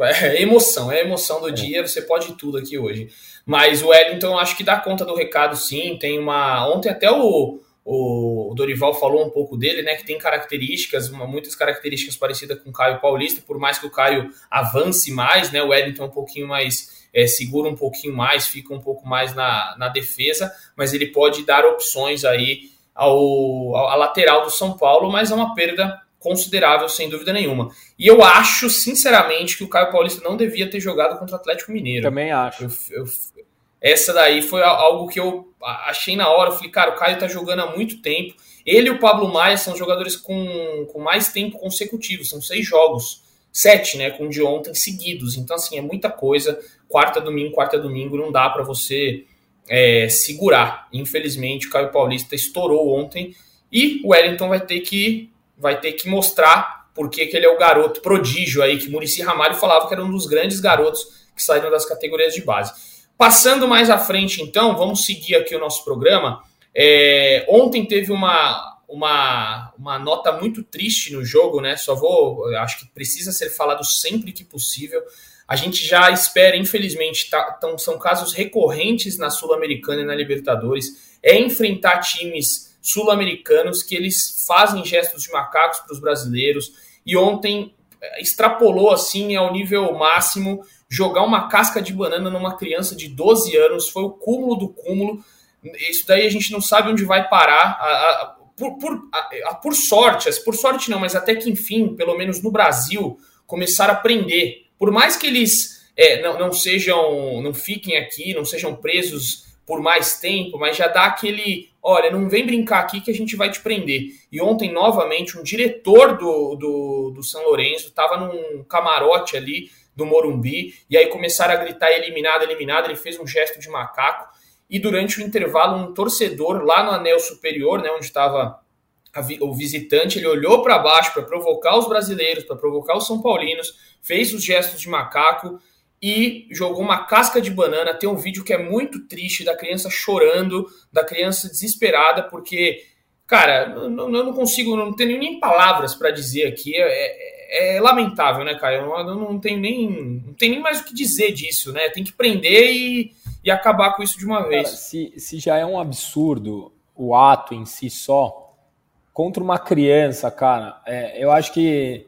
É emoção, é emoção do é. dia. Você pode tudo aqui hoje. Mas o Wellington acho que dá conta do recado, sim. Tem uma. Ontem até o o Dorival falou um pouco dele, né, que tem características, muitas características parecidas com o Caio Paulista, por mais que o Caio avance mais, né, o Wellington é um pouquinho mais, é, segura um pouquinho mais, fica um pouco mais na, na defesa, mas ele pode dar opções aí ao, ao, à lateral do São Paulo, mas é uma perda considerável, sem dúvida nenhuma. E eu acho, sinceramente, que o Caio Paulista não devia ter jogado contra o Atlético Mineiro. Também acho. Eu, eu, essa daí foi algo que eu achei na hora. Eu falei, cara, o Caio tá jogando há muito tempo. Ele e o Pablo Maia são jogadores com, com mais tempo consecutivo, são seis jogos. Sete, né? Com o de ontem seguidos. Então, assim, é muita coisa. Quarta, domingo, quarta, domingo, não dá para você é, segurar. Infelizmente, o Caio Paulista estourou ontem. E o Wellington vai ter que, vai ter que mostrar porque que ele é o garoto prodígio aí, que Murici Ramalho falava que era um dos grandes garotos que saíram das categorias de base. Passando mais à frente, então, vamos seguir aqui o nosso programa. É, ontem teve uma, uma, uma nota muito triste no jogo, né? Só vou, acho que precisa ser falado sempre que possível. A gente já espera, infelizmente, tá, tão, são casos recorrentes na Sul-Americana e na Libertadores, é enfrentar times sul-americanos que eles fazem gestos de macacos para os brasileiros. E ontem é, extrapolou assim ao nível máximo jogar uma casca de banana numa criança de 12 anos foi o cúmulo do cúmulo. Isso daí a gente não sabe onde vai parar. A, a, por, por, a, por sorte, por sorte não, mas até que enfim, pelo menos no Brasil, começaram a aprender. Por mais que eles é, não, não sejam, não fiquem aqui, não sejam presos por mais tempo, mas já dá aquele, olha, não vem brincar aqui que a gente vai te prender. E ontem, novamente, um diretor do, do, do São Lourenço estava num camarote ali do Morumbi, e aí começaram a gritar eliminado, eliminado, ele fez um gesto de macaco, e durante o intervalo um torcedor lá no anel superior, né, onde estava o visitante, ele olhou para baixo para provocar os brasileiros, para provocar os são paulinos, fez os gestos de macaco e jogou uma casca de banana. Tem um vídeo que é muito triste da criança chorando, da criança desesperada, porque, cara, eu não consigo, não tenho nem palavras para dizer aqui. É, é é lamentável, né, Caio? Eu não, não tenho nem, não tem nem mais o que dizer disso, né? Tem que prender e, e acabar com isso de uma vez. Cara, se, se já é um absurdo o ato em si só, contra uma criança, cara, é, eu acho que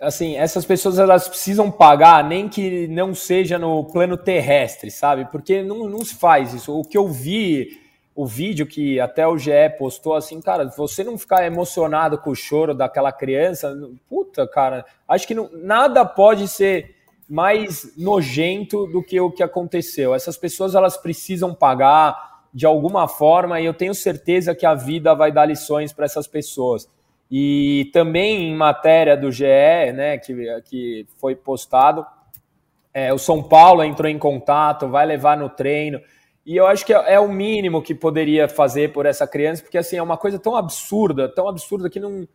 assim, essas pessoas elas precisam pagar, nem que não seja no plano terrestre, sabe? Porque não, não se faz isso. O que eu vi o vídeo que até o GE postou assim, cara, você não ficar emocionado com o choro daquela criança, puta, cara, acho que não, nada pode ser mais nojento do que o que aconteceu. Essas pessoas elas precisam pagar de alguma forma e eu tenho certeza que a vida vai dar lições para essas pessoas. E também em matéria do GE, né, que, que foi postado, é, o São Paulo entrou em contato, vai levar no treino. E eu acho que é, é, o mínimo que poderia fazer por essa criança, porque assim, é uma coisa tão absurda, tão absurda que não.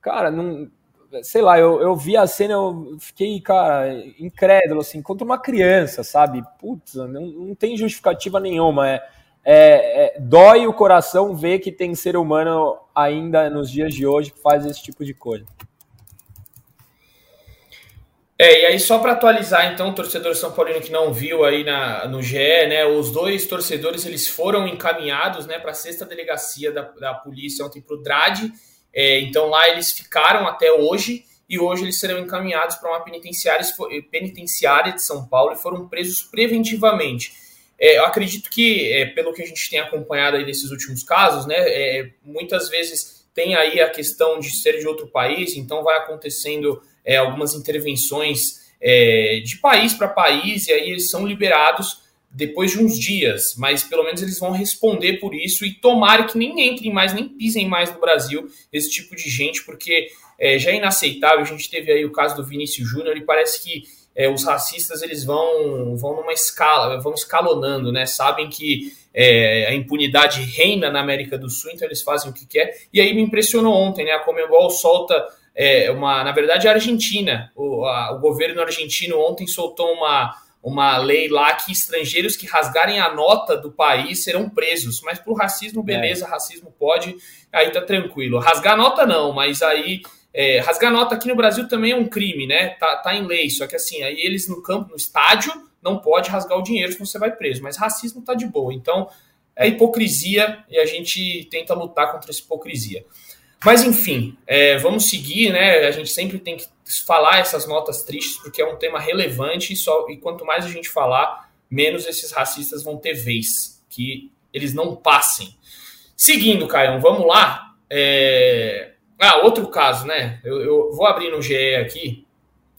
Cara, não. Sei lá, eu, eu vi a cena, eu fiquei, cara, incrédulo, assim, contra uma criança, sabe? Putz, não, não tem justificativa nenhuma. É, é, é, dói o coração ver que tem ser humano ainda nos dias de hoje que faz esse tipo de coisa. É, e aí só para atualizar, então, o torcedor São Paulino que não viu aí na, no GE, né, os dois torcedores eles foram encaminhados, né, para a sexta delegacia da, da polícia ontem para o DRAD, é, então lá eles ficaram até hoje e hoje eles serão encaminhados para uma penitenciária, penitenciária de São Paulo e foram presos preventivamente. É, eu acredito que, é, pelo que a gente tem acompanhado aí nesses últimos casos, né, é, muitas vezes tem aí a questão de ser de outro país, então vai acontecendo é, algumas intervenções é, de país para país, e aí eles são liberados depois de uns dias, mas pelo menos eles vão responder por isso e tomara que nem entrem mais, nem pisem mais no Brasil esse tipo de gente, porque é, já é inaceitável. A gente teve aí o caso do Vinícius Júnior e parece que é, os racistas eles vão, vão numa escala, vão escalonando, né? Sabem que é, a impunidade reina na América do Sul, então eles fazem o que quer. E aí me impressionou ontem, né? A Comembol solta é, uma, na verdade, a Argentina. O, a, o governo argentino ontem soltou uma, uma lei lá que estrangeiros que rasgarem a nota do país serão presos. Mas por racismo, beleza, é. racismo pode, aí tá tranquilo. Rasgar a nota não, mas aí. É, rasgar nota aqui no Brasil também é um crime, né? Tá, tá em lei, só que assim, aí eles no campo, no estádio, não pode rasgar o dinheiro, senão você vai preso. Mas racismo tá de boa. Então, é hipocrisia e a gente tenta lutar contra essa hipocrisia. Mas enfim, é, vamos seguir, né? A gente sempre tem que falar essas notas tristes, porque é um tema relevante e, só, e quanto mais a gente falar, menos esses racistas vão ter vez, que eles não passem. Seguindo, Caio, vamos lá. É... Ah, outro caso, né? Eu, eu, vou abrir no GE aqui,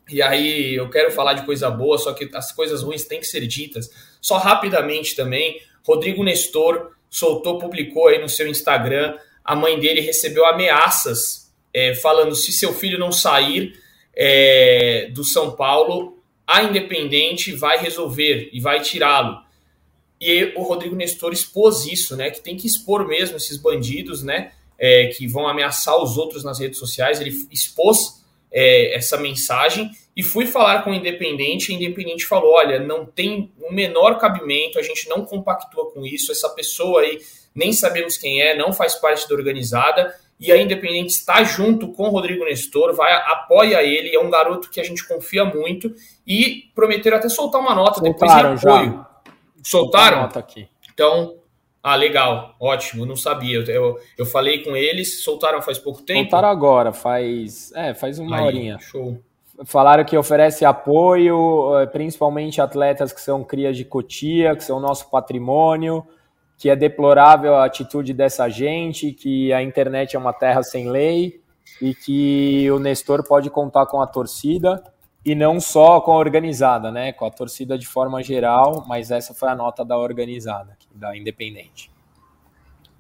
e aí eu quero falar de coisa boa, só que as coisas ruins têm que ser ditas. Só rapidamente também, Rodrigo Nestor soltou, publicou aí no seu Instagram a mãe dele recebeu ameaças é, falando se seu filho não sair é, do São Paulo, a Independente vai resolver e vai tirá-lo. E o Rodrigo Nestor expôs isso, né? Que tem que expor mesmo esses bandidos, né? É, que vão ameaçar os outros nas redes sociais. Ele expôs é, essa mensagem e fui falar com o Independente. E o Independente falou: olha, não tem o menor cabimento, a gente não compactua com isso. Essa pessoa aí nem sabemos quem é, não faz parte da organizada. E a Independente está junto com o Rodrigo Nestor, vai, apoia ele, é um garoto que a gente confia muito e prometeram até soltar uma nota Soltaram, depois de apoio. Já. Soltaram? Nota aqui. Então, ah, legal, ótimo, não sabia. Eu, eu, falei com eles, soltaram faz pouco tempo? Soltaram agora, faz, é, faz uma Aí, horinha. Show. Falaram que oferece apoio, eh, principalmente atletas que são crias de Cotia, que são nosso patrimônio que é deplorável a atitude dessa gente, que a internet é uma terra sem lei e que o Nestor pode contar com a torcida e não só com a organizada, né? Com a torcida de forma geral, mas essa foi a nota da organizada, da Independente.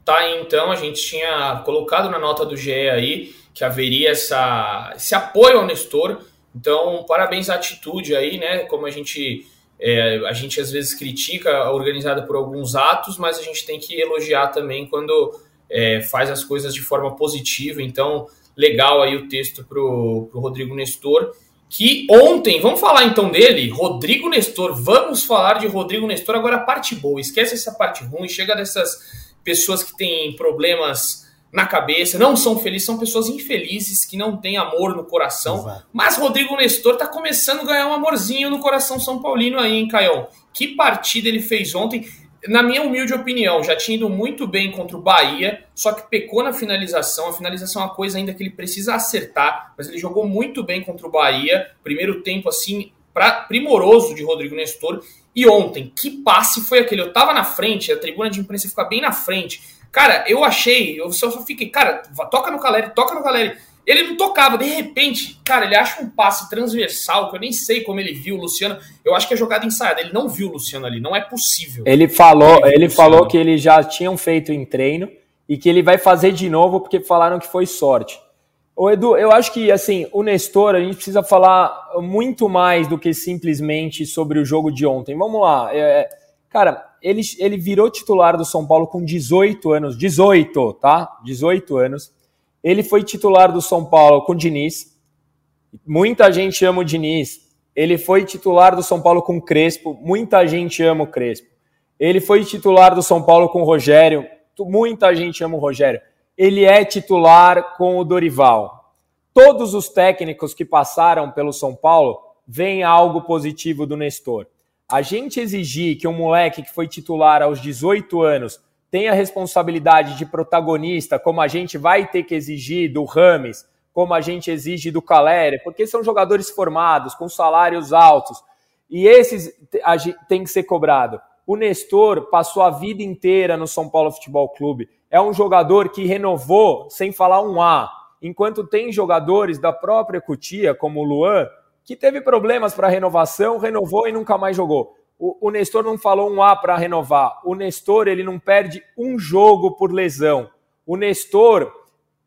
Tá, então a gente tinha colocado na nota do GE aí que haveria essa, esse apoio ao Nestor. Então, parabéns à atitude aí, né? Como a gente é, a gente às vezes critica a organizada por alguns atos, mas a gente tem que elogiar também quando é, faz as coisas de forma positiva. Então, legal aí o texto para o Rodrigo Nestor, que ontem, vamos falar então dele, Rodrigo Nestor, vamos falar de Rodrigo Nestor, agora a parte boa, esquece essa parte ruim, chega dessas pessoas que têm problemas na cabeça, não são felizes, são pessoas infelizes que não têm amor no coração. Exato. Mas Rodrigo Nestor tá começando a ganhar um amorzinho no coração São Paulino aí, hein, Caião? Que partida ele fez ontem. Na minha humilde opinião, já tinha ido muito bem contra o Bahia, só que pecou na finalização. A finalização é uma coisa ainda que ele precisa acertar, mas ele jogou muito bem contra o Bahia. Primeiro tempo, assim, pra, primoroso de Rodrigo Nestor. E ontem, que passe foi aquele? Eu tava na frente, a tribuna de imprensa fica bem na frente Cara, eu achei, eu só, só fiquei, cara, toca no Caleri, toca no Caleri. Ele não tocava, de repente, cara, ele acha um passe transversal, que eu nem sei como ele viu o Luciano. Eu acho que é jogada ensaiada. Ele não viu o Luciano ali, não é possível. Ele falou, ele, ele falou que eles já tinham feito em treino e que ele vai fazer de novo porque falaram que foi sorte. Ô Edu, eu acho que assim, o Nestor, a gente precisa falar muito mais do que simplesmente sobre o jogo de ontem. Vamos lá. É, cara, ele, ele virou titular do São Paulo com 18 anos, 18, tá? 18 anos. Ele foi titular do São Paulo com o Diniz. Muita gente ama o Diniz. Ele foi titular do São Paulo com o Crespo. Muita gente ama o Crespo. Ele foi titular do São Paulo com o Rogério. Muita gente ama o Rogério. Ele é titular com o Dorival. Todos os técnicos que passaram pelo São Paulo veem algo positivo do Nestor. A gente exigir que um moleque que foi titular aos 18 anos tenha responsabilidade de protagonista, como a gente vai ter que exigir do Rames, como a gente exige do Caleri, porque são jogadores formados, com salários altos, e esses tem que ser cobrado. O Nestor passou a vida inteira no São Paulo Futebol Clube. É um jogador que renovou sem falar um A. Enquanto tem jogadores da própria Cutia, como o Luan, que teve problemas para renovação, renovou e nunca mais jogou. O, o Nestor não falou um A para renovar. O Nestor ele não perde um jogo por lesão. O Nestor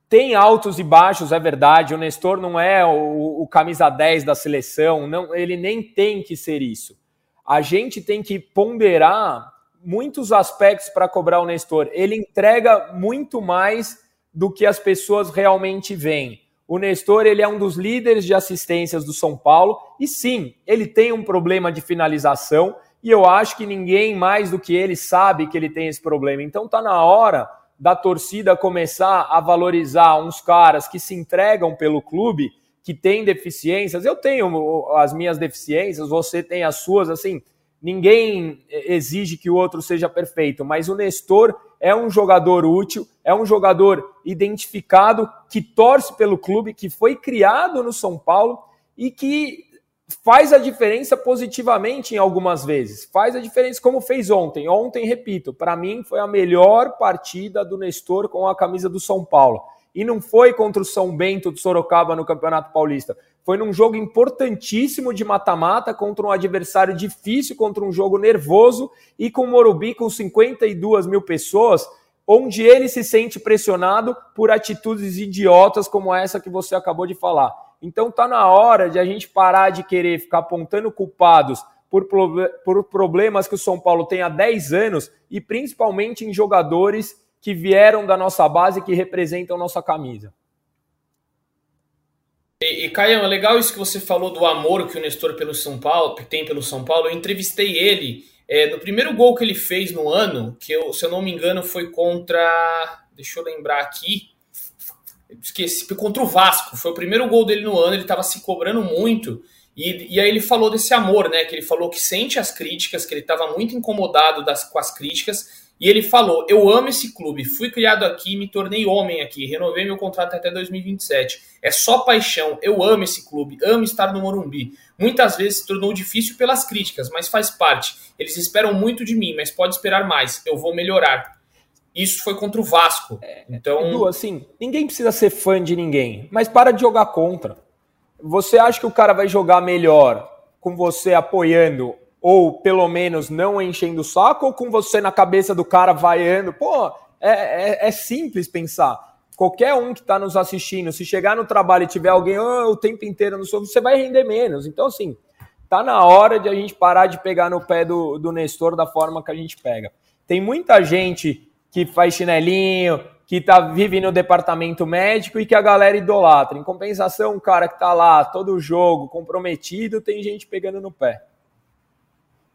tem altos e baixos, é verdade. O Nestor não é o, o camisa 10 da seleção, não, ele nem tem que ser isso. A gente tem que ponderar muitos aspectos para cobrar o Nestor. Ele entrega muito mais do que as pessoas realmente veem. O Nestor ele é um dos líderes de assistências do São Paulo e sim, ele tem um problema de finalização e eu acho que ninguém mais do que ele sabe que ele tem esse problema. Então tá na hora da torcida começar a valorizar uns caras que se entregam pelo clube, que têm deficiências. Eu tenho as minhas deficiências, você tem as suas, assim, ninguém exige que o outro seja perfeito, mas o Nestor é um jogador útil, é um jogador identificado que torce pelo clube, que foi criado no São Paulo e que faz a diferença positivamente em algumas vezes. Faz a diferença como fez ontem. Ontem, repito, para mim foi a melhor partida do Nestor com a camisa do São Paulo. E não foi contra o São Bento do Sorocaba no Campeonato Paulista. Foi num jogo importantíssimo de mata-mata contra um adversário difícil, contra um jogo nervoso e com o Morumbi com 52 mil pessoas, onde ele se sente pressionado por atitudes idiotas como essa que você acabou de falar. Então tá na hora de a gente parar de querer ficar apontando culpados por, por problemas que o São Paulo tem há 10 anos e principalmente em jogadores que vieram da nossa base que representam nossa camisa. E, e é legal isso que você falou do amor que o Nestor pelo São Paulo tem pelo São Paulo. Eu entrevistei ele é, no primeiro gol que ele fez no ano, que eu, se eu não me engano foi contra, deixa eu lembrar aqui, esqueci, contra o Vasco. Foi o primeiro gol dele no ano. Ele estava se cobrando muito. E, e, aí ele falou desse amor, né? Que ele falou que sente as críticas, que ele estava muito incomodado das, com as críticas e ele falou: Eu amo esse clube, fui criado aqui, me tornei homem aqui, renovei meu contrato até 2027. É só paixão, eu amo esse clube, amo estar no Morumbi. Muitas vezes se tornou difícil pelas críticas, mas faz parte. Eles esperam muito de mim, mas pode esperar mais, eu vou melhorar. Isso foi contra o Vasco. É, então, Edu, assim, ninguém precisa ser fã de ninguém, mas para de jogar contra. Você acha que o cara vai jogar melhor com você apoiando ou pelo menos não enchendo o saco, ou com você na cabeça do cara vaiando. Pô, é, é, é simples pensar. Qualquer um que está nos assistindo, se chegar no trabalho e tiver alguém oh, o tempo inteiro no sono, você vai render menos. Então, assim, tá na hora de a gente parar de pegar no pé do, do Nestor da forma que a gente pega. Tem muita gente que faz chinelinho, que tá, vive no departamento médico e que a galera idolatra. Em compensação, um cara que tá lá todo jogo, comprometido, tem gente pegando no pé.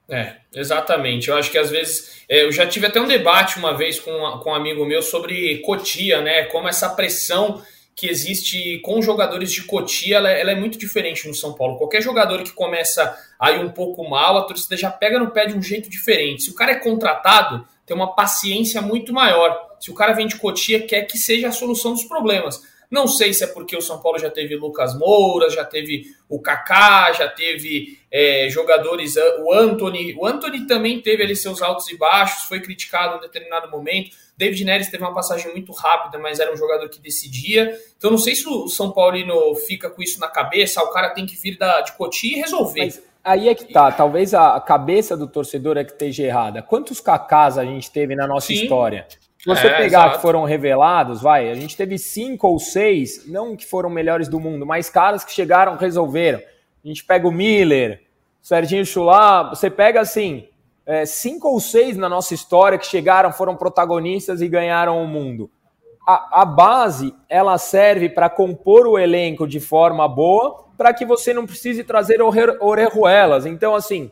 É, exatamente. Eu acho que às vezes. É, eu já tive até um debate uma vez com, com um amigo meu sobre Cotia, né? Como essa pressão que existe com jogadores de Cotia, ela, ela, é muito diferente no São Paulo. Qualquer jogador que começa a ir um pouco mal, a torcida já pega no pé de um jeito diferente. Se o cara é contratado, tem uma paciência muito maior. Se o cara vem de Cotia, quer que seja a solução dos problemas. Não sei se é porque o São Paulo já teve Lucas Moura, já teve o Kaká, já teve é, jogadores, o Anthony. O Anthony também teve ali seus altos e baixos, foi criticado em um determinado momento. David Neres teve uma passagem muito rápida, mas era um jogador que decidia. Então não sei se o São Paulino fica com isso na cabeça, o cara tem que vir da, de Cotia e resolver. Mas aí é que tá, talvez a cabeça do torcedor é que esteja errada. Quantos Kakás a gente teve na nossa Sim. história? Se você é, pegar exato. que foram revelados, vai, a gente teve cinco ou seis, não que foram melhores do mundo, mas caras que chegaram, resolveram. A gente pega o Miller, o Serginho Chulá, você pega assim, é, cinco ou seis na nossa história que chegaram, foram protagonistas e ganharam o mundo. A, a base, ela serve para compor o elenco de forma boa, para que você não precise trazer orejuelas. Então, assim,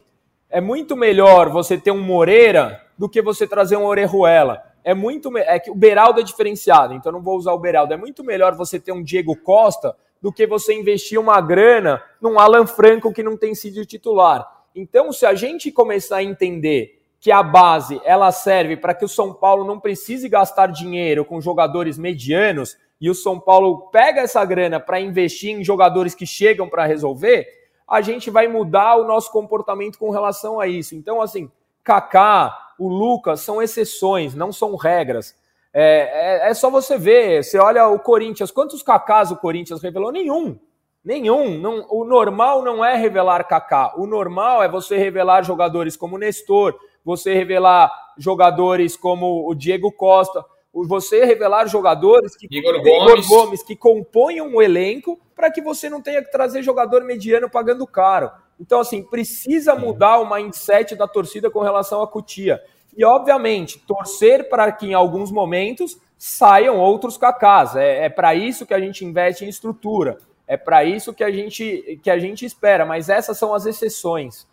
é muito melhor você ter um Moreira do que você trazer um Orejuela. É muito é que o Beraldo é diferenciado, então não vou usar o Beraldo. É muito melhor você ter um Diego Costa do que você investir uma grana num Alan Franco que não tem sido titular. Então, se a gente começar a entender que a base ela serve para que o São Paulo não precise gastar dinheiro com jogadores medianos e o São Paulo pega essa grana para investir em jogadores que chegam para resolver, a gente vai mudar o nosso comportamento com relação a isso. Então, assim, Kaká, o Lucas são exceções, não são regras. É, é, é só você ver, você olha o Corinthians, quantos Kakás o Corinthians revelou? Nenhum. Nenhum. Não, o normal não é revelar Kaká. O normal é você revelar jogadores como Nestor, você revelar jogadores como o Diego Costa, você revelar jogadores que, Igor Gomes. Gomes que compõem um elenco para que você não tenha que trazer jogador mediano pagando caro. Então, assim, precisa mudar o mindset da torcida com relação à Cutia. E, obviamente, torcer para que em alguns momentos saiam outros cacás. É, é para isso que a gente investe em estrutura. É para isso que a gente que a gente espera, mas essas são as exceções.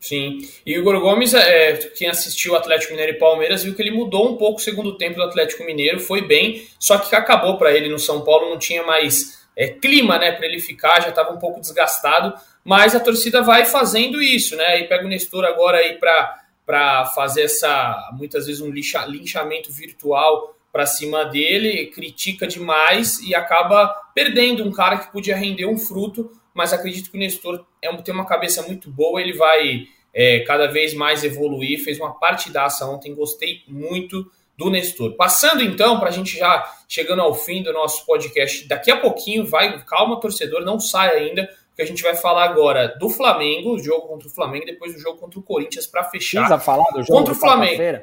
Sim, e o Igor Gomes, é, quem assistiu Atlético Mineiro e Palmeiras, viu que ele mudou um pouco o segundo tempo do Atlético Mineiro, foi bem, só que acabou para ele no São Paulo, não tinha mais é, clima né, para ele ficar, já estava um pouco desgastado, mas a torcida vai fazendo isso, né? E pega o Nestor agora aí para fazer essa, muitas vezes, um lixa, linchamento virtual para cima dele, critica demais e acaba perdendo um cara que podia render um fruto, mas acredito que o Nestor é, tem uma cabeça muito boa, ele vai é, cada vez mais evoluir, fez uma partidaça ontem, gostei muito do Nestor. Passando então, para a gente já chegando ao fim do nosso podcast, daqui a pouquinho, vai, calma torcedor, não sai ainda, porque a gente vai falar agora do Flamengo, o jogo contra o Flamengo, e depois do jogo contra o Corinthians para fechar. Precisa falar do jogo contra o Flamengo.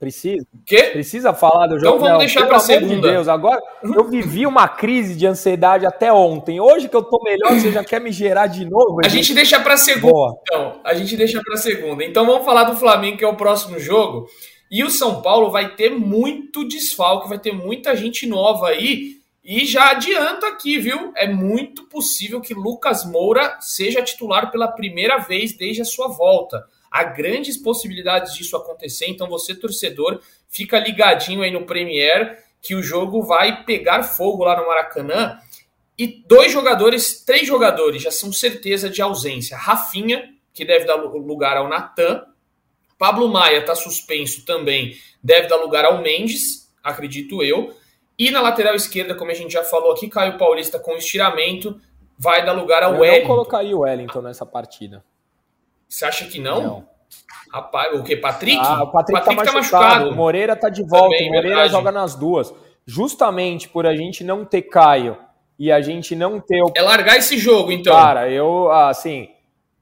Precisa. Quê? Precisa falar do jogo. Então vamos não, deixar para segunda. De Deus, agora eu vivi uma crise de ansiedade até ontem. Hoje que eu tô melhor, você já quer me gerar de novo? A gente deixa para segunda. Boa. Então, a gente deixa para segunda. Então vamos falar do Flamengo, que é o próximo jogo. E o São Paulo vai ter muito desfalque, vai ter muita gente nova aí. E já adianto aqui, viu? É muito possível que Lucas Moura seja titular pela primeira vez desde a sua volta. Há grandes possibilidades disso acontecer, então você, torcedor, fica ligadinho aí no Premier que o jogo vai pegar fogo lá no Maracanã. E dois jogadores, três jogadores já são certeza de ausência. Rafinha, que deve dar lugar ao Natan. Pablo Maia está suspenso também, deve dar lugar ao Mendes, acredito eu. E na lateral esquerda, como a gente já falou aqui, Caio Paulista com estiramento, vai dar lugar ao eu Wellington. Eu colocaria o Wellington nessa partida. Você acha que não? Não. Rapaz, o que? Patrick? Ah, o Patrick, Patrick tá, tá, machucado. machucado. O Moreira tá de volta. Também, o Moreira verdade. joga nas duas. Justamente por a gente não ter Caio e a gente não ter o. É largar esse jogo, então. Cara, eu, assim,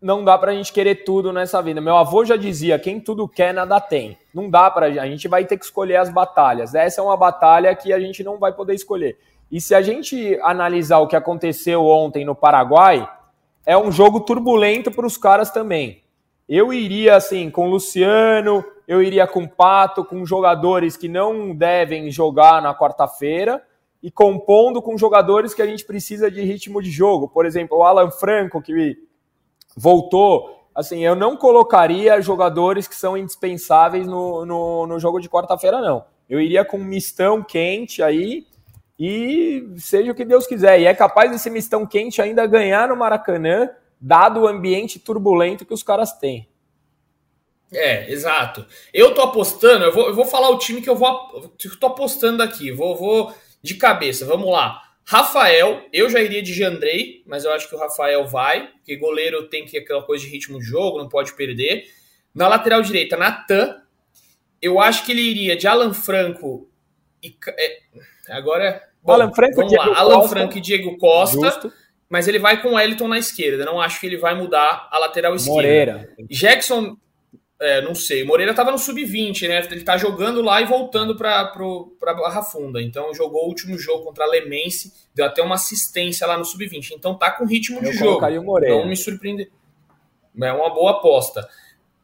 não dá pra gente querer tudo nessa vida. Meu avô já dizia: quem tudo quer, nada tem. Não dá pra. A gente vai ter que escolher as batalhas. Essa é uma batalha que a gente não vai poder escolher. E se a gente analisar o que aconteceu ontem no Paraguai, é um jogo turbulento para os caras também. Eu iria assim com o Luciano, eu iria com o Pato, com jogadores que não devem jogar na quarta-feira e compondo com jogadores que a gente precisa de ritmo de jogo. Por exemplo, o Alan Franco, que voltou. Assim, eu não colocaria jogadores que são indispensáveis no, no, no jogo de quarta-feira, não. Eu iria com um mistão quente aí e seja o que Deus quiser. E é capaz desse mistão quente ainda ganhar no Maracanã dado o ambiente turbulento que os caras têm. É, exato. Eu tô apostando, eu vou, eu vou falar o time que eu vou. Eu tô apostando aqui, vou, vou de cabeça, vamos lá. Rafael, eu já iria de Jandrei, mas eu acho que o Rafael vai, porque goleiro tem que aquela coisa de ritmo de jogo, não pode perder. Na lateral direita, Natan. Eu acho que ele iria de Alan Franco e. É, agora. Bom, Alan Franco, vamos Diego lá. Costa. Alan Franco e Diego Costa. Justo mas ele vai com o Wellington na esquerda. Não acho que ele vai mudar a lateral esquerda. Moreira. Jackson, é, não sei. Moreira estava no sub-20, né? Ele está jogando lá e voltando para a Barra Funda. Então jogou o último jogo contra a Lemense, deu até uma assistência lá no sub-20. Então tá com ritmo Eu de jogo. O Moreira. Não me surpreende. É uma boa aposta.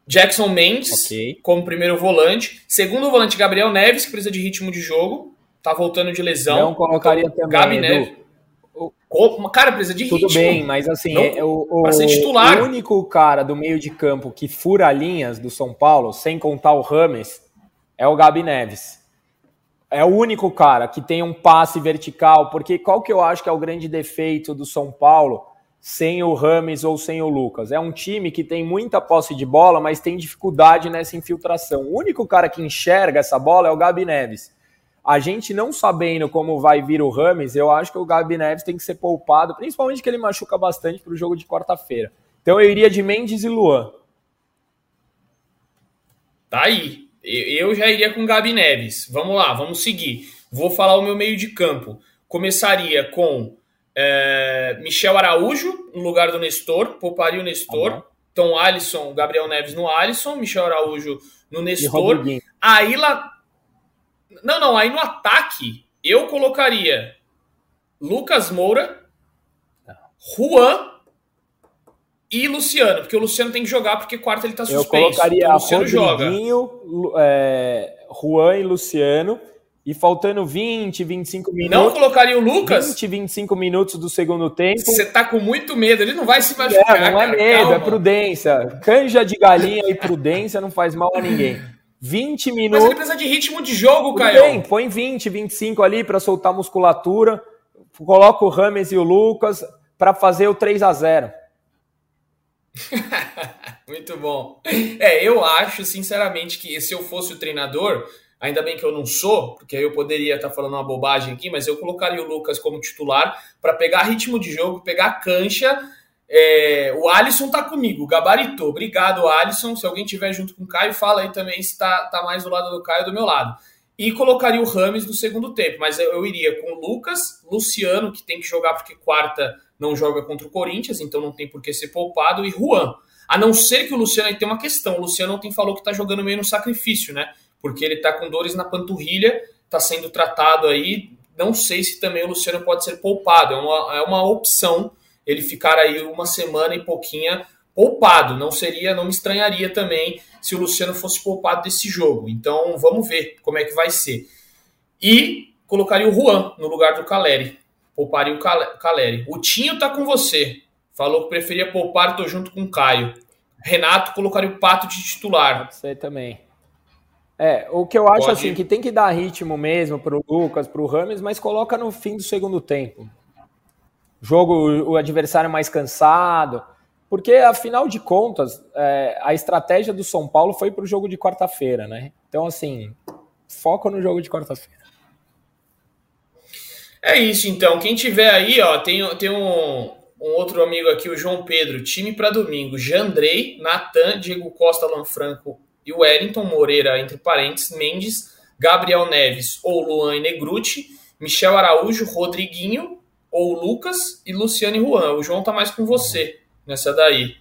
Jackson Mendes okay. como primeiro volante. Segundo volante, Gabriel Neves, que precisa de ritmo de jogo. Tá voltando de lesão. Não colocaria então, também. Gabi Neves. O... Cara, precisa de Tudo ritmo. Tudo bem, mas assim, Não, é, o, o, titular. o único cara do meio de campo que fura linhas do São Paulo, sem contar o Rames, é o Gabi Neves. É o único cara que tem um passe vertical, porque qual que eu acho que é o grande defeito do São Paulo? sem o Rames ou sem o Lucas. É um time que tem muita posse de bola, mas tem dificuldade nessa infiltração. O único cara que enxerga essa bola é o Gabi Neves. A gente não sabendo como vai vir o Rames, eu acho que o Gabi Neves tem que ser poupado, principalmente que ele machuca bastante para o jogo de quarta-feira. Então eu iria de Mendes e Luan. Tá aí. Eu já iria com o Gabi Neves. Vamos lá, vamos seguir. Vou falar o meu meio de campo. Começaria com é, Michel Araújo no lugar do Nestor, pouparia o Nestor. Uhum. Então, Alisson, Gabriel Neves no Alisson, Michel Araújo no Nestor. Aí lá. Não, não, aí no ataque eu colocaria Lucas Moura, Juan e Luciano, porque o Luciano tem que jogar porque quarto ele tá suspenso. Eu colocaria então, o Luciano Rodriguinho, joga. É, Juan e Luciano. E faltando 20, 25 minutos. Não colocaria o Lucas? 20, 25 minutos do segundo tempo. Você tá com muito medo, ele não vai se machucar. É, não é medo, calma. é prudência. Canja de galinha e prudência não faz mal a ninguém. 20 minutos. Mas ele precisa de ritmo de jogo, Caio. Bem, põe 20, 25 ali para soltar musculatura. Coloca o Rames e o Lucas para fazer o 3 a 0 Muito bom. É, eu acho, sinceramente, que se eu fosse o treinador, Ainda bem que eu não sou, porque aí eu poderia estar falando uma bobagem aqui, mas eu colocaria o Lucas como titular para pegar ritmo de jogo, pegar cancha. É, o Alisson tá comigo, gabaritou. Obrigado, Alisson. Se alguém tiver junto com o Caio, fala aí também se tá, tá mais do lado do Caio do meu lado. E colocaria o Rames no segundo tempo, mas eu, eu iria com o Lucas, Luciano, que tem que jogar porque quarta não joga contra o Corinthians, então não tem por que ser poupado, e Juan. A não ser que o Luciano aí tem uma questão. O Luciano ontem falou que tá jogando meio no sacrifício, né? porque ele está com dores na panturrilha, está sendo tratado aí. Não sei se também o Luciano pode ser poupado, é uma, é uma opção ele ficar aí uma semana e pouquinha poupado. Não seria, não me estranharia também se o Luciano fosse poupado desse jogo. Então vamos ver como é que vai ser. E colocaria o Juan no lugar do Caleri. Pouparia o Caleri. O Tinho tá com você. Falou que preferia poupar, tô junto com o Caio. Renato colocaria o Pato de titular. Sei também. É, o que eu acho Pode. assim, que tem que dar ritmo mesmo pro Lucas, pro Rames, mas coloca no fim do segundo tempo. Jogo, o adversário mais cansado. Porque, afinal de contas, é, a estratégia do São Paulo foi pro jogo de quarta-feira, né? Então, assim, foco no jogo de quarta-feira. É isso, então. Quem tiver aí, ó, tem, tem um, um outro amigo aqui, o João Pedro. Time para domingo. Jandrei, Natan, Diego Costa, Lanfranco e Wellington Moreira, entre parênteses, Mendes, Gabriel Neves ou Luan e Negruti, Michel Araújo, Rodriguinho ou Lucas e Luciano e Juan. O João tá mais com você nessa daí.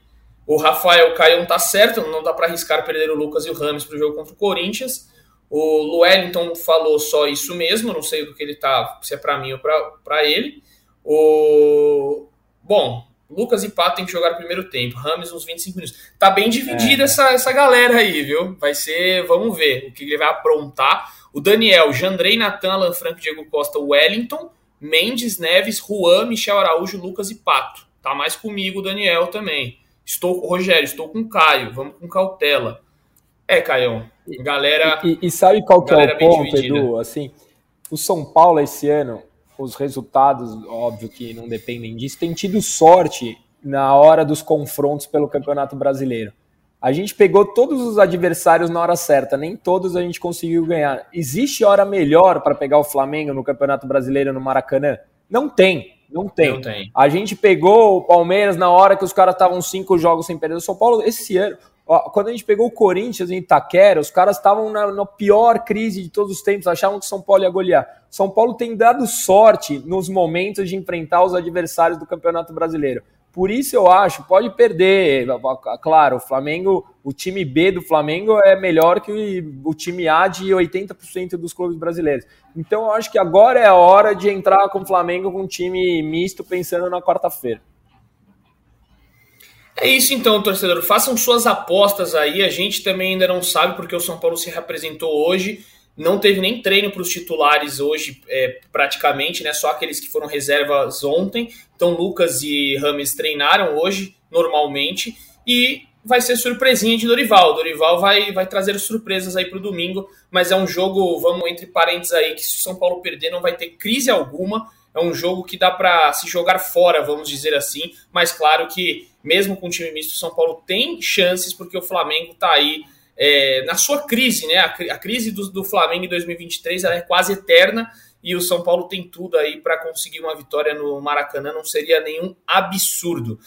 O Rafael Caião tá certo, não dá para arriscar perder o Lucas e o Rames pro jogo contra o Corinthians. O Wellington falou só isso mesmo, não sei do que ele tá, se é para mim ou para ele. O Bom, Lucas e Pato tem que jogar o primeiro tempo. Rames uns 25 minutos. Tá bem dividida é. essa, essa galera aí, viu? Vai ser. Vamos ver o que ele vai aprontar. O Daniel, Jandrei, Natan, Alan Franco, Diego Costa, Wellington, Mendes, Neves, Juan, Michel Araújo, Lucas e Pato. Tá mais comigo, Daniel também. Estou com Rogério, estou com Caio. Vamos com cautela. É, Caio. Galera. E, e, e sabe qual que é o ponto, Edu? Assim, o São Paulo esse ano os resultados, óbvio que não dependem disso, tem tido sorte na hora dos confrontos pelo Campeonato Brasileiro. A gente pegou todos os adversários na hora certa, nem todos a gente conseguiu ganhar. Existe hora melhor para pegar o Flamengo no Campeonato Brasileiro no Maracanã? Não tem, não tem. Não tem. A gente pegou o Palmeiras na hora que os caras estavam cinco jogos sem perder. O São Paulo, esse ano, Ó, quando a gente pegou o Corinthians em Itaquera, os caras estavam na, na, pior crise de todos os tempos, achavam que São Paulo ia golear. São Paulo tem dado sorte nos momentos de enfrentar os adversários do Campeonato Brasileiro. Por isso eu acho, pode perder. Claro, o Flamengo, o time B do Flamengo é melhor que o time A de 80% dos clubes brasileiros. Então eu acho que agora é a hora de entrar com o Flamengo com um time misto pensando na quarta-feira. É isso então, torcedor. Façam suas apostas aí. A gente também ainda não sabe porque o São Paulo se representou hoje. Não teve nem treino para os titulares hoje, é, praticamente, né? Só aqueles que foram reservas ontem. Então, Lucas e Rames treinaram hoje, normalmente. E vai ser surpresinha de Dorival. Dorival vai, vai trazer surpresas aí para o domingo, mas é um jogo, vamos entre parênteses aí, que se o São Paulo perder não vai ter crise alguma. É um jogo que dá para se jogar fora, vamos dizer assim. Mas claro que, mesmo com o time misto, o São Paulo tem chances, porque o Flamengo está aí é, na sua crise, né? A, a crise do, do, Flamengo em 2023 é quase eterna e o São Paulo tem tudo aí para conseguir uma vitória no Maracanã, não seria nenhum absurdo.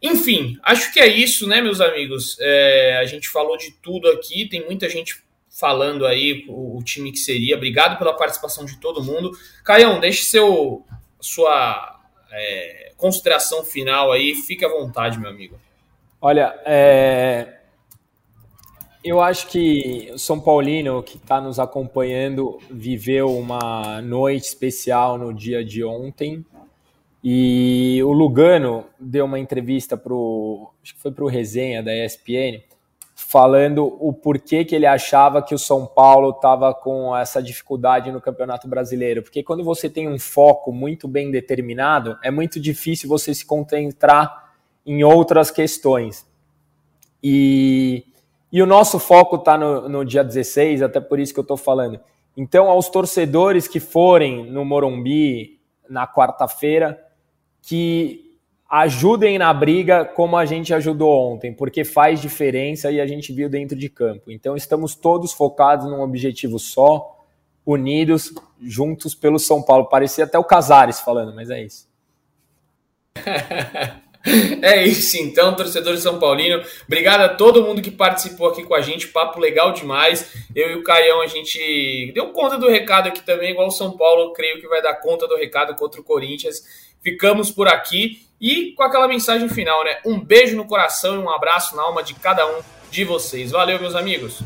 Enfim, acho que é isso, né, meus amigos? É, a gente falou de tudo aqui, tem muita gente falando aí o, o, time que seria. Obrigado pela participação de todo mundo. Caião, deixe seu sua é, consideração final aí, fique à vontade, meu amigo. Olha, é, eu acho que o São Paulino que está nos acompanhando viveu uma noite especial no dia de ontem. E o Lugano deu uma entrevista para acho que foi para o Resenha da ESPN, falando o porquê que ele achava que o São Paulo estava com essa dificuldade no Campeonato Brasileiro. Porque quando você tem um foco muito bem determinado, é muito difícil você se concentrar em outras questões. E e o nosso foco está no, no dia 16, até por isso que eu estou falando. Então, aos torcedores que forem no Morumbi na quarta-feira, que ajudem na briga como a gente ajudou ontem, porque faz diferença e a gente viu dentro de campo. Então, estamos todos focados num objetivo só, unidos, juntos pelo São Paulo. Parecia até o Casares falando, mas é isso. É isso então, torcedor São Paulino. Obrigado a todo mundo que participou aqui com a gente. Papo legal demais. Eu e o Caião, a gente deu conta do recado aqui também, igual o São Paulo, creio que vai dar conta do recado contra o Corinthians. Ficamos por aqui e com aquela mensagem final, né? Um beijo no coração e um abraço na alma de cada um de vocês. Valeu, meus amigos.